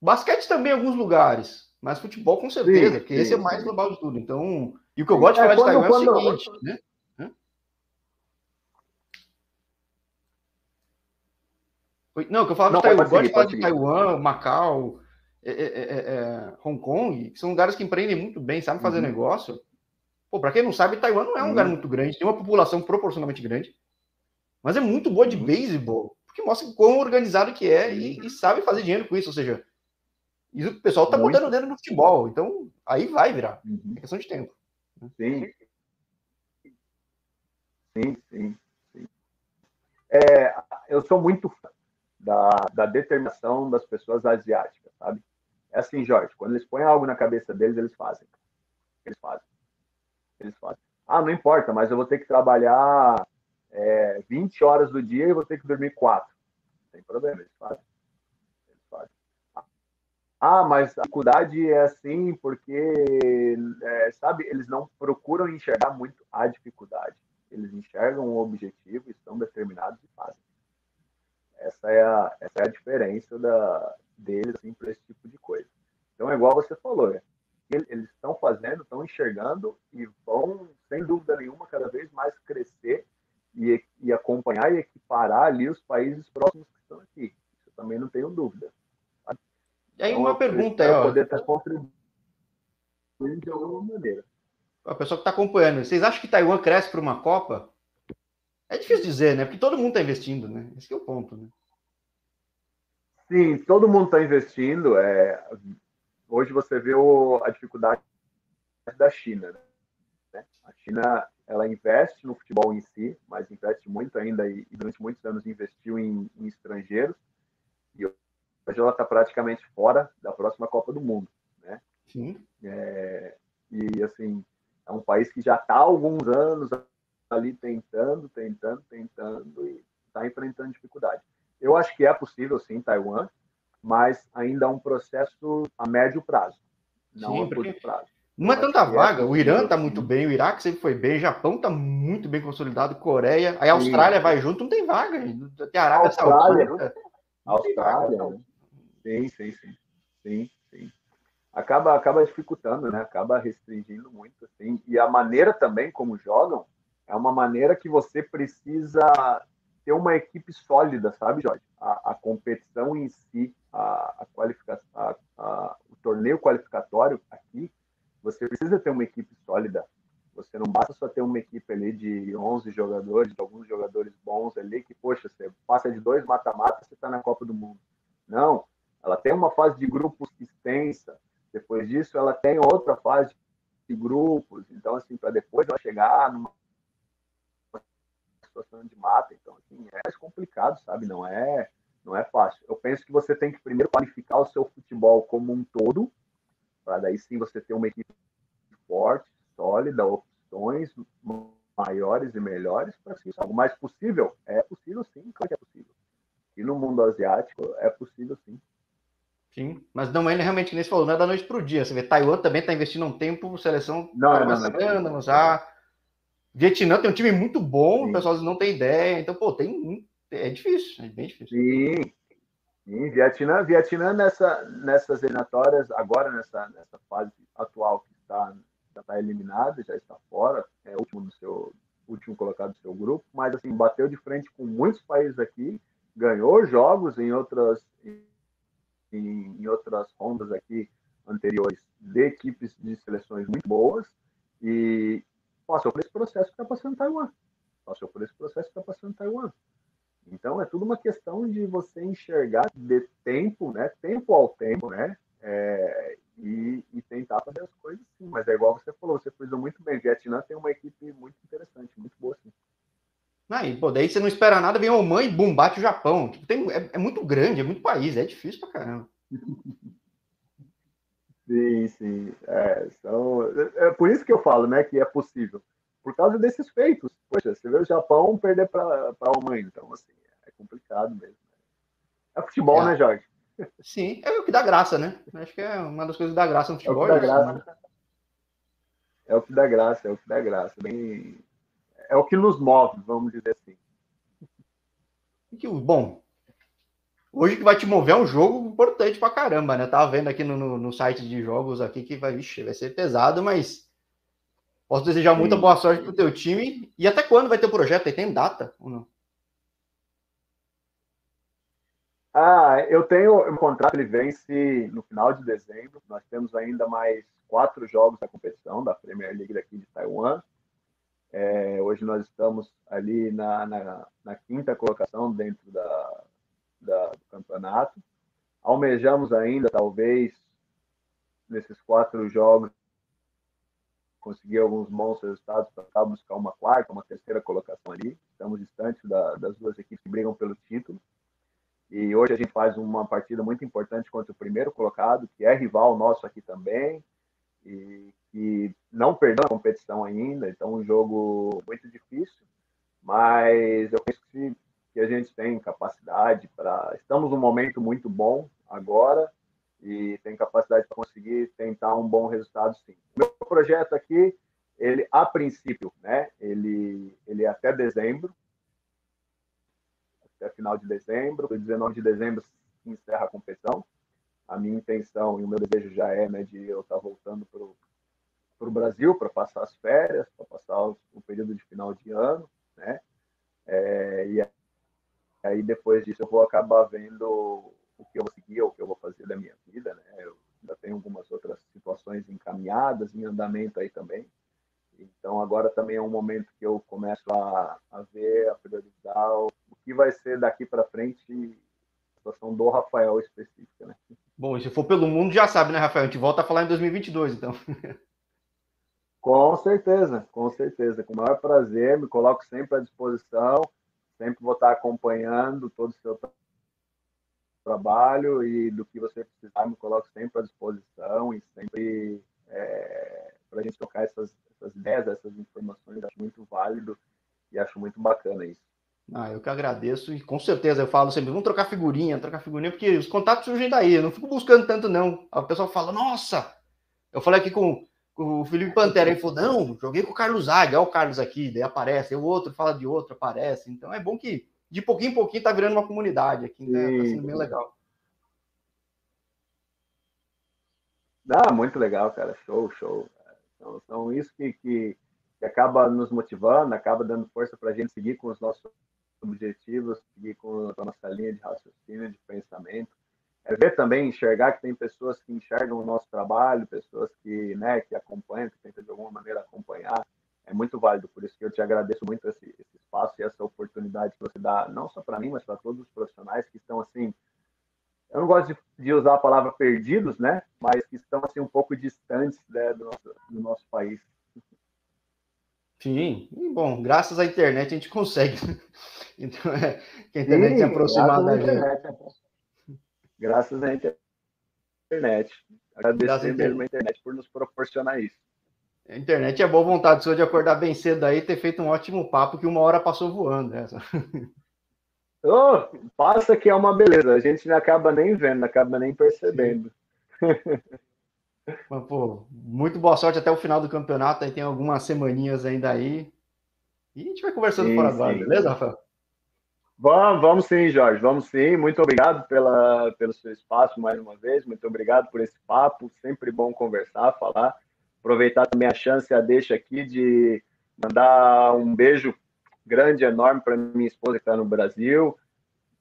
Speaker 1: Basquete também em alguns lugares, mas futebol com certeza, sim, porque sim, esse é mais global de tudo. Então, e o que eu gosto de é, falar quando, de Taiwan quando... é o seguinte, né? Não, que eu falo de Taiwan, eu gosto de falar de Taiwan, Macau, é é, é, é, é, Hong Kong, que são lugares que empreendem muito bem, sabem fazer uhum. negócio. Pô, para quem não sabe, Taiwan não é um uhum. lugar muito grande, tem uma população proporcionalmente grande, mas é muito boa de uhum. beisebol, porque mostra quão organizado que é e, e, sabe fazer dinheiro com isso, ou seja, isso o pessoal tá muito. botando dedo no futebol, então aí vai virar, uhum. é questão de tempo.
Speaker 2: Sim. Sim, sim, sim. É, eu sou muito fã da, da determinação das pessoas asiáticas, sabe? É assim, Jorge, quando eles põem algo na cabeça deles, eles fazem. Eles fazem. Eles fazem. Ah, não importa, mas eu vou ter que trabalhar é, 20 horas do dia e vou ter que dormir 4. Sem problema, eles fazem. Eles fazem. Ah, mas a dificuldade é assim porque, é, sabe, eles não procuram enxergar muito a dificuldade. Eles enxergam o objetivo, estão determinados e fazem. Essa é a, essa é a diferença da, deles assim, para esse tipo de coisa. Então, é igual você falou, é, eles estão fazendo, estão enxergando e vão, sem dúvida nenhuma, cada vez mais crescer e, e acompanhar e equiparar ali os países próximos que estão aqui. Isso também não tenho dúvida.
Speaker 1: E aí, então, uma pergunta é, ó,
Speaker 2: poder estar contribuindo de alguma maneira.
Speaker 1: A pessoa que está acompanhando, vocês acham que Taiwan cresce para uma Copa? É difícil dizer, né? Porque todo mundo está investindo, né? Esse é o ponto, né?
Speaker 2: Sim, todo mundo está investindo. É... Hoje você vê o... a dificuldade da China. Né? A China ela investe no futebol em si, mas investe muito ainda e, durante muitos anos investiu em, em estrangeiros. E hoje ela está praticamente fora da próxima Copa do Mundo, né?
Speaker 1: Sim.
Speaker 2: É... E assim é um país que já está há alguns anos ali tentando, tentando, tentando e está enfrentando dificuldade. Eu acho que é possível, sim, Taiwan, mas ainda é um processo a médio prazo, não sim, a curto prazo.
Speaker 1: Não é tanta é vaga. O Irã está muito bem, o Iraque sempre foi bem, o Japão está muito bem consolidado, Coreia, aí a Austrália sim. vai junto, não tem vaga. Tem a Arábia
Speaker 2: Austrália, Saudita. Austrália, vaga, sim, sim, sim, sim, sim. Acaba, acaba dificultando, né? Acaba restringindo muito, assim. E a maneira também como jogam, é uma maneira que você precisa ter uma equipe sólida, sabe, Jorge? A, a competição em si, a, a qualificação, a, a, o torneio qualificatório aqui, você precisa ter uma equipe sólida. Você não basta só ter uma equipe ali de 11 jogadores, de alguns jogadores bons ali, que, poxa, você passa de dois mata-mata, você está na Copa do Mundo. Não, ela tem uma fase de grupos extensa. Depois disso, ela tem outra fase de grupos. Então, assim, para depois ela chegar numa situação de mata, então assim, é complicado, sabe? Não é, não é fácil. Eu penso que você tem que primeiro qualificar o seu futebol como um todo, para daí sim você ter uma equipe forte, sólida, opções maiores e melhores para ser algo mais possível. É possível sim, claro que é possível. E no mundo asiático é possível sim.
Speaker 1: Sim, mas não é realmente, nem você falou, não é da noite para o dia. Você vê, Taiwan também está investindo um tempo, seleção
Speaker 2: não, não, não,
Speaker 1: não, já Vietnã tem um time muito bom, Sim. o pessoal não tem ideia. Então, pô, tem. É difícil, é bem difícil.
Speaker 2: Sim. Sim, Vietnã, Vietnã nessa, nessas eliminatórias, agora nessa, nessa fase atual que está, já está eliminado, já está fora, é último do seu último colocado do seu grupo, mas assim, bateu de frente com muitos países aqui, ganhou jogos em outras em, em outras rondas aqui anteriores de equipes de seleções muito boas e, passou por esse processo que está passando em Taiwan. Passou por esse processo que está passando em Taiwan. Então, é tudo uma questão de você enxergar de tempo, né? Tempo ao tempo, né? É, e, e, tentar fazer as coisas sim. Mas é igual você falou, você fez muito bem. Vietnã tem uma equipe muito interessante, muito boa, sim.
Speaker 1: Aí, pô, daí você não espera nada, vem Oman e bum, bate o Japão. Tipo, tem, é, é, muito grande, é muito país, é difícil pra caramba.
Speaker 2: Sim, sim. É, são, é, é por isso que eu falo, né, que é possível. Por causa desses feitos. Poxa, você vê o Japão perder para a Alemanha, então, assim, é complicado mesmo. É futebol, é. né, Jorge?
Speaker 1: Sim, é o que dá graça, né? Acho que é uma das coisas que dá graça no futebol.
Speaker 2: É o que dá é graça. É o que dá graça, é o que dá graça. Bem... É o que nos move, vamos dizer assim.
Speaker 1: Bom, Hoje que vai te mover é um jogo importante pra caramba, né? Tava vendo aqui no, no, no site de jogos aqui que vai, vixe, vai ser pesado, mas posso desejar muita boa sorte pro teu time. E até quando vai ter o projeto? Aí tem data ou não?
Speaker 2: Ah, eu tenho um contrato, ele vence no final de dezembro. Nós temos ainda mais quatro jogos da competição da Premier League daqui de Taiwan. É, hoje nós estamos ali na, na, na, quinta colocação dentro da, da, do campeonato. Almejamos ainda, talvez, nesses quatro jogos, conseguir alguns bons resultados para buscar uma quarta, uma terceira colocação ali. Estamos distantes da, das duas equipes que brigam pelo título. E hoje a gente faz uma partida muito importante contra o primeiro colocado, que é rival nosso aqui também, e que não perdeu a competição ainda, então um jogo muito difícil, mas eu penso que, que a gente tem capacidade para. Estamos num momento muito bom agora e tem capacidade para conseguir tentar um bom resultado sim. O meu projeto aqui, ele a princípio, né, ele, ele é até dezembro, até final de dezembro. O 19 de dezembro encerra a competição. A minha intenção e o meu desejo já é né, de eu estar voltando para o Brasil para passar as férias, para passar o, o, período de final de ano, né? É, e aí depois disso eu vou acabar vendo o que eu vou seguir, o que eu vou fazer da minha vida, né? Eu ainda tenho algumas outras situações encaminhadas, em andamento aí também. Então agora também é um momento que eu começo a, a ver, a priorizar o, o que vai ser daqui para frente a situação do Rafael específica, né?
Speaker 1: Bom, se for pelo mundo já sabe, né, Rafael? A gente volta a falar em 2022, então.
Speaker 2: Com certeza, com certeza. Com o maior prazer, me coloco sempre à disposição, sempre vou estar acompanhando todo o seu trabalho e do que você precisar, me coloco sempre à disposição e sempre é, para a gente trocar essas, essas ideias, essas informações. Acho muito válido e acho muito bacana isso.
Speaker 1: Ah, eu que agradeço e com certeza eu falo sempre, vamos trocar figurinha, trocar figurinha, porque os contatos surgem daí, eu não fico buscando tanto não. A pessoa fala, nossa, eu falei aqui com, com o Felipe Pantera, ele falou, não, joguei com o Carlos Zague, olha o Carlos aqui, daí aparece, o outro fala de outro, aparece, então é bom que de pouquinho em pouquinho tá virando uma comunidade aqui, né? tá sendo bem legal.
Speaker 2: Ah, muito legal, cara, show, show. Então, são isso que, que, que acaba nos motivando, acaba dando força para a gente seguir com os nossos objetivos, seguir com a nossa linha de raciocínio, de pensamento. É ver também, enxergar que tem pessoas que enxergam o nosso trabalho, pessoas que, né, que acompanham, que tentam de alguma maneira acompanhar. É muito válido, por isso que eu te agradeço muito esse, esse espaço e essa oportunidade que você dá, não só para mim, mas para todos os profissionais que estão assim eu não gosto de, de, usar a palavra perdidos, né? Mas que estão assim um pouco distantes né, do, nosso, do nosso país.
Speaker 1: Sim, e, bom, graças à internet a gente consegue. Então, é, que a internet Sim, aproximado da gente.
Speaker 2: Graças à internet. Agradecer mesmo a internet por nos proporcionar isso.
Speaker 1: A internet é boa vontade sua de acordar bem cedo aí e ter feito um ótimo papo que uma hora passou voando. Né?
Speaker 2: Oh, passa que é uma beleza. A gente não acaba nem vendo, acaba nem percebendo.
Speaker 1: Mas, pô, muito boa sorte até o final do campeonato. Aí tem algumas semaninhas ainda aí. E a gente vai conversando sim, do ar, beleza, Rafael?
Speaker 2: Vamos, vamos sim, Jorge. Vamos sim. Muito obrigado pela, pelo seu espaço mais uma vez. Muito obrigado por esse papo. Sempre bom conversar, falar. Aproveitar também a chance, a deixa aqui de mandar um beijo grande, enorme para minha esposa que está no Brasil,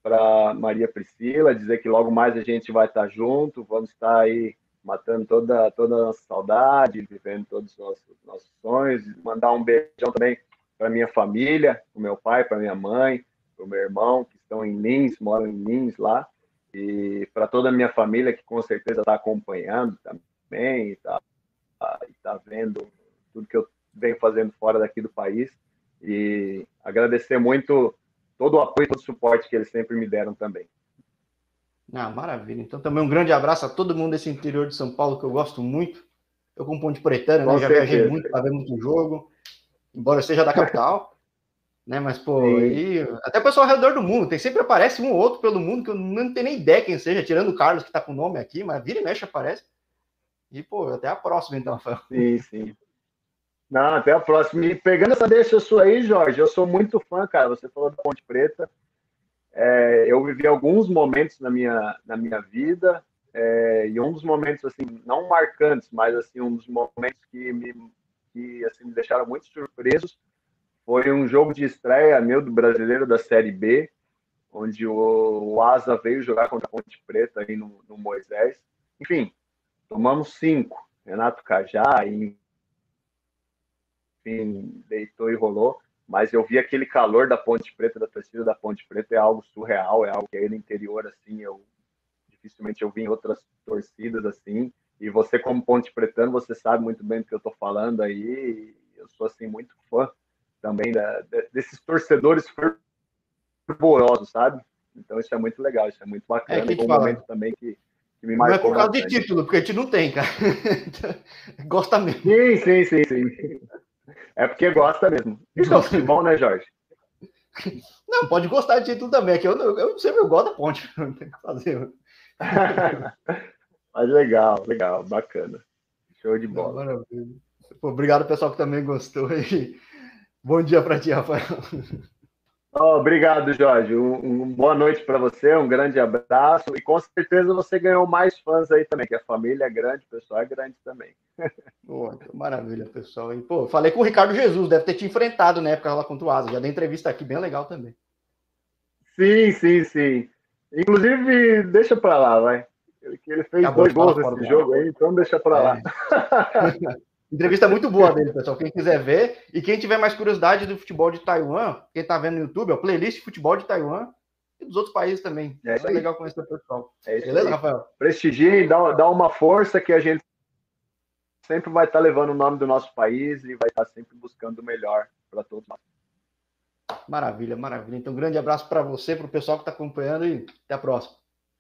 Speaker 2: para Maria Priscila, dizer que logo mais a gente vai estar tá junto, vamos estar aí matando toda, toda a nossa saudade, vivendo todos os nossos, nossos sonhos, mandar um beijão também para minha família, para meu pai, para minha mãe, para o meu irmão, que estão em Lins, moram em Lins lá, e para toda a minha família que com certeza está acompanhando também, está tá vendo tudo que eu venho fazendo fora daqui do país e agradecer muito todo o apoio, todo o suporte que eles sempre me deram também.
Speaker 1: Ah, maravilha. Então também um grande abraço a todo mundo desse interior de São Paulo que eu gosto muito. Eu como Ponte Pretana, né? já viajei muito para ver muito jogo, embora eu seja da capital, né? Mas pô, e até o pessoal ao redor do mundo, tem sempre aparece um ou outro pelo mundo que eu não tenho nem ideia quem seja, tirando o Carlos que está com o nome aqui, mas vira e mexe aparece. E pô, até a próxima então, Rafael.
Speaker 2: Sim, sim. Não, até a próxima. E pegando essa deixa sua aí, Jorge, eu sou muito fã, cara. Você falou da Ponte Preta. é, eu vivi alguns momentos na minha, na minha vida, é, e um dos momentos, assim, não marcantes, mas, assim, um dos momentos que me, que, assim, me deixaram muito surpresos foi um jogo de estreia meu do brasileiro da Série B, onde o, o Asa veio jogar contra a Ponte Preta aí no, no Moisés. Enfim, tomamos cinco. Renato Cajá, enfim, deitou e rolou. Mas eu vi aquele calor da Ponte Preta, da torcida da Ponte Preta, é algo surreal, é algo que aí no interior, assim, eu dificilmente eu vi em outras torcidas, assim, e você como Ponte Pretano, você sabe muito bem do que eu estou falando aí, eu sou, assim, muito fã também da, desses torcedores fervorosos, sabe? Então isso é muito legal, isso é muito bacana, é
Speaker 1: um momento também que, que me marcou. Não é por causa bastante. de título, porque a gente não tem, cara. Gosta mesmo.
Speaker 2: Sim, sim, sim, sim. É porque gosta mesmo. Isso é futebol, né, Jorge?
Speaker 1: Não, pode gostar de título também. É que eu, eu, eu sempre eu gosto da ponte. Não tem o que fazer.
Speaker 2: Mas legal, legal, bacana. Show de bola. Maravilha.
Speaker 1: Pô, obrigado, pessoal, que também gostou. E bom dia para ti, Rafael.
Speaker 2: Oh, obrigado, Jorge. Um, um boa noite para você, um grande abraço. E com certeza você ganhou mais fãs aí também, que a família é grande, o pessoal é grande também.
Speaker 1: Pô, maravilha, pessoal. E, pô, falei com o Ricardo Jesus, deve ter te enfrentado na época lá contra o Asa. Já dei entrevista aqui, bem legal também.
Speaker 2: Sim, sim, sim. Inclusive, deixa para lá, vai. Ele, ele fez Acabou dois gols nesse jogo aí, então deixa para é.
Speaker 1: Entrevista muito boa dele, pessoal. Quem quiser ver. E quem tiver mais curiosidade do futebol de Taiwan, quem tá vendo no YouTube, ó, playlist futebol de Taiwan e dos outros países também. É, é legal conhecer o pessoal.
Speaker 2: É Beleza, aí. Rafael? Prestigiem, dá, dá uma força que a gente sempre vai estar tá levando o nome do nosso país e vai estar tá sempre buscando o melhor para todos nós.
Speaker 1: Maravilha, maravilha. Então, grande abraço para você, para o pessoal que está acompanhando e até a próxima.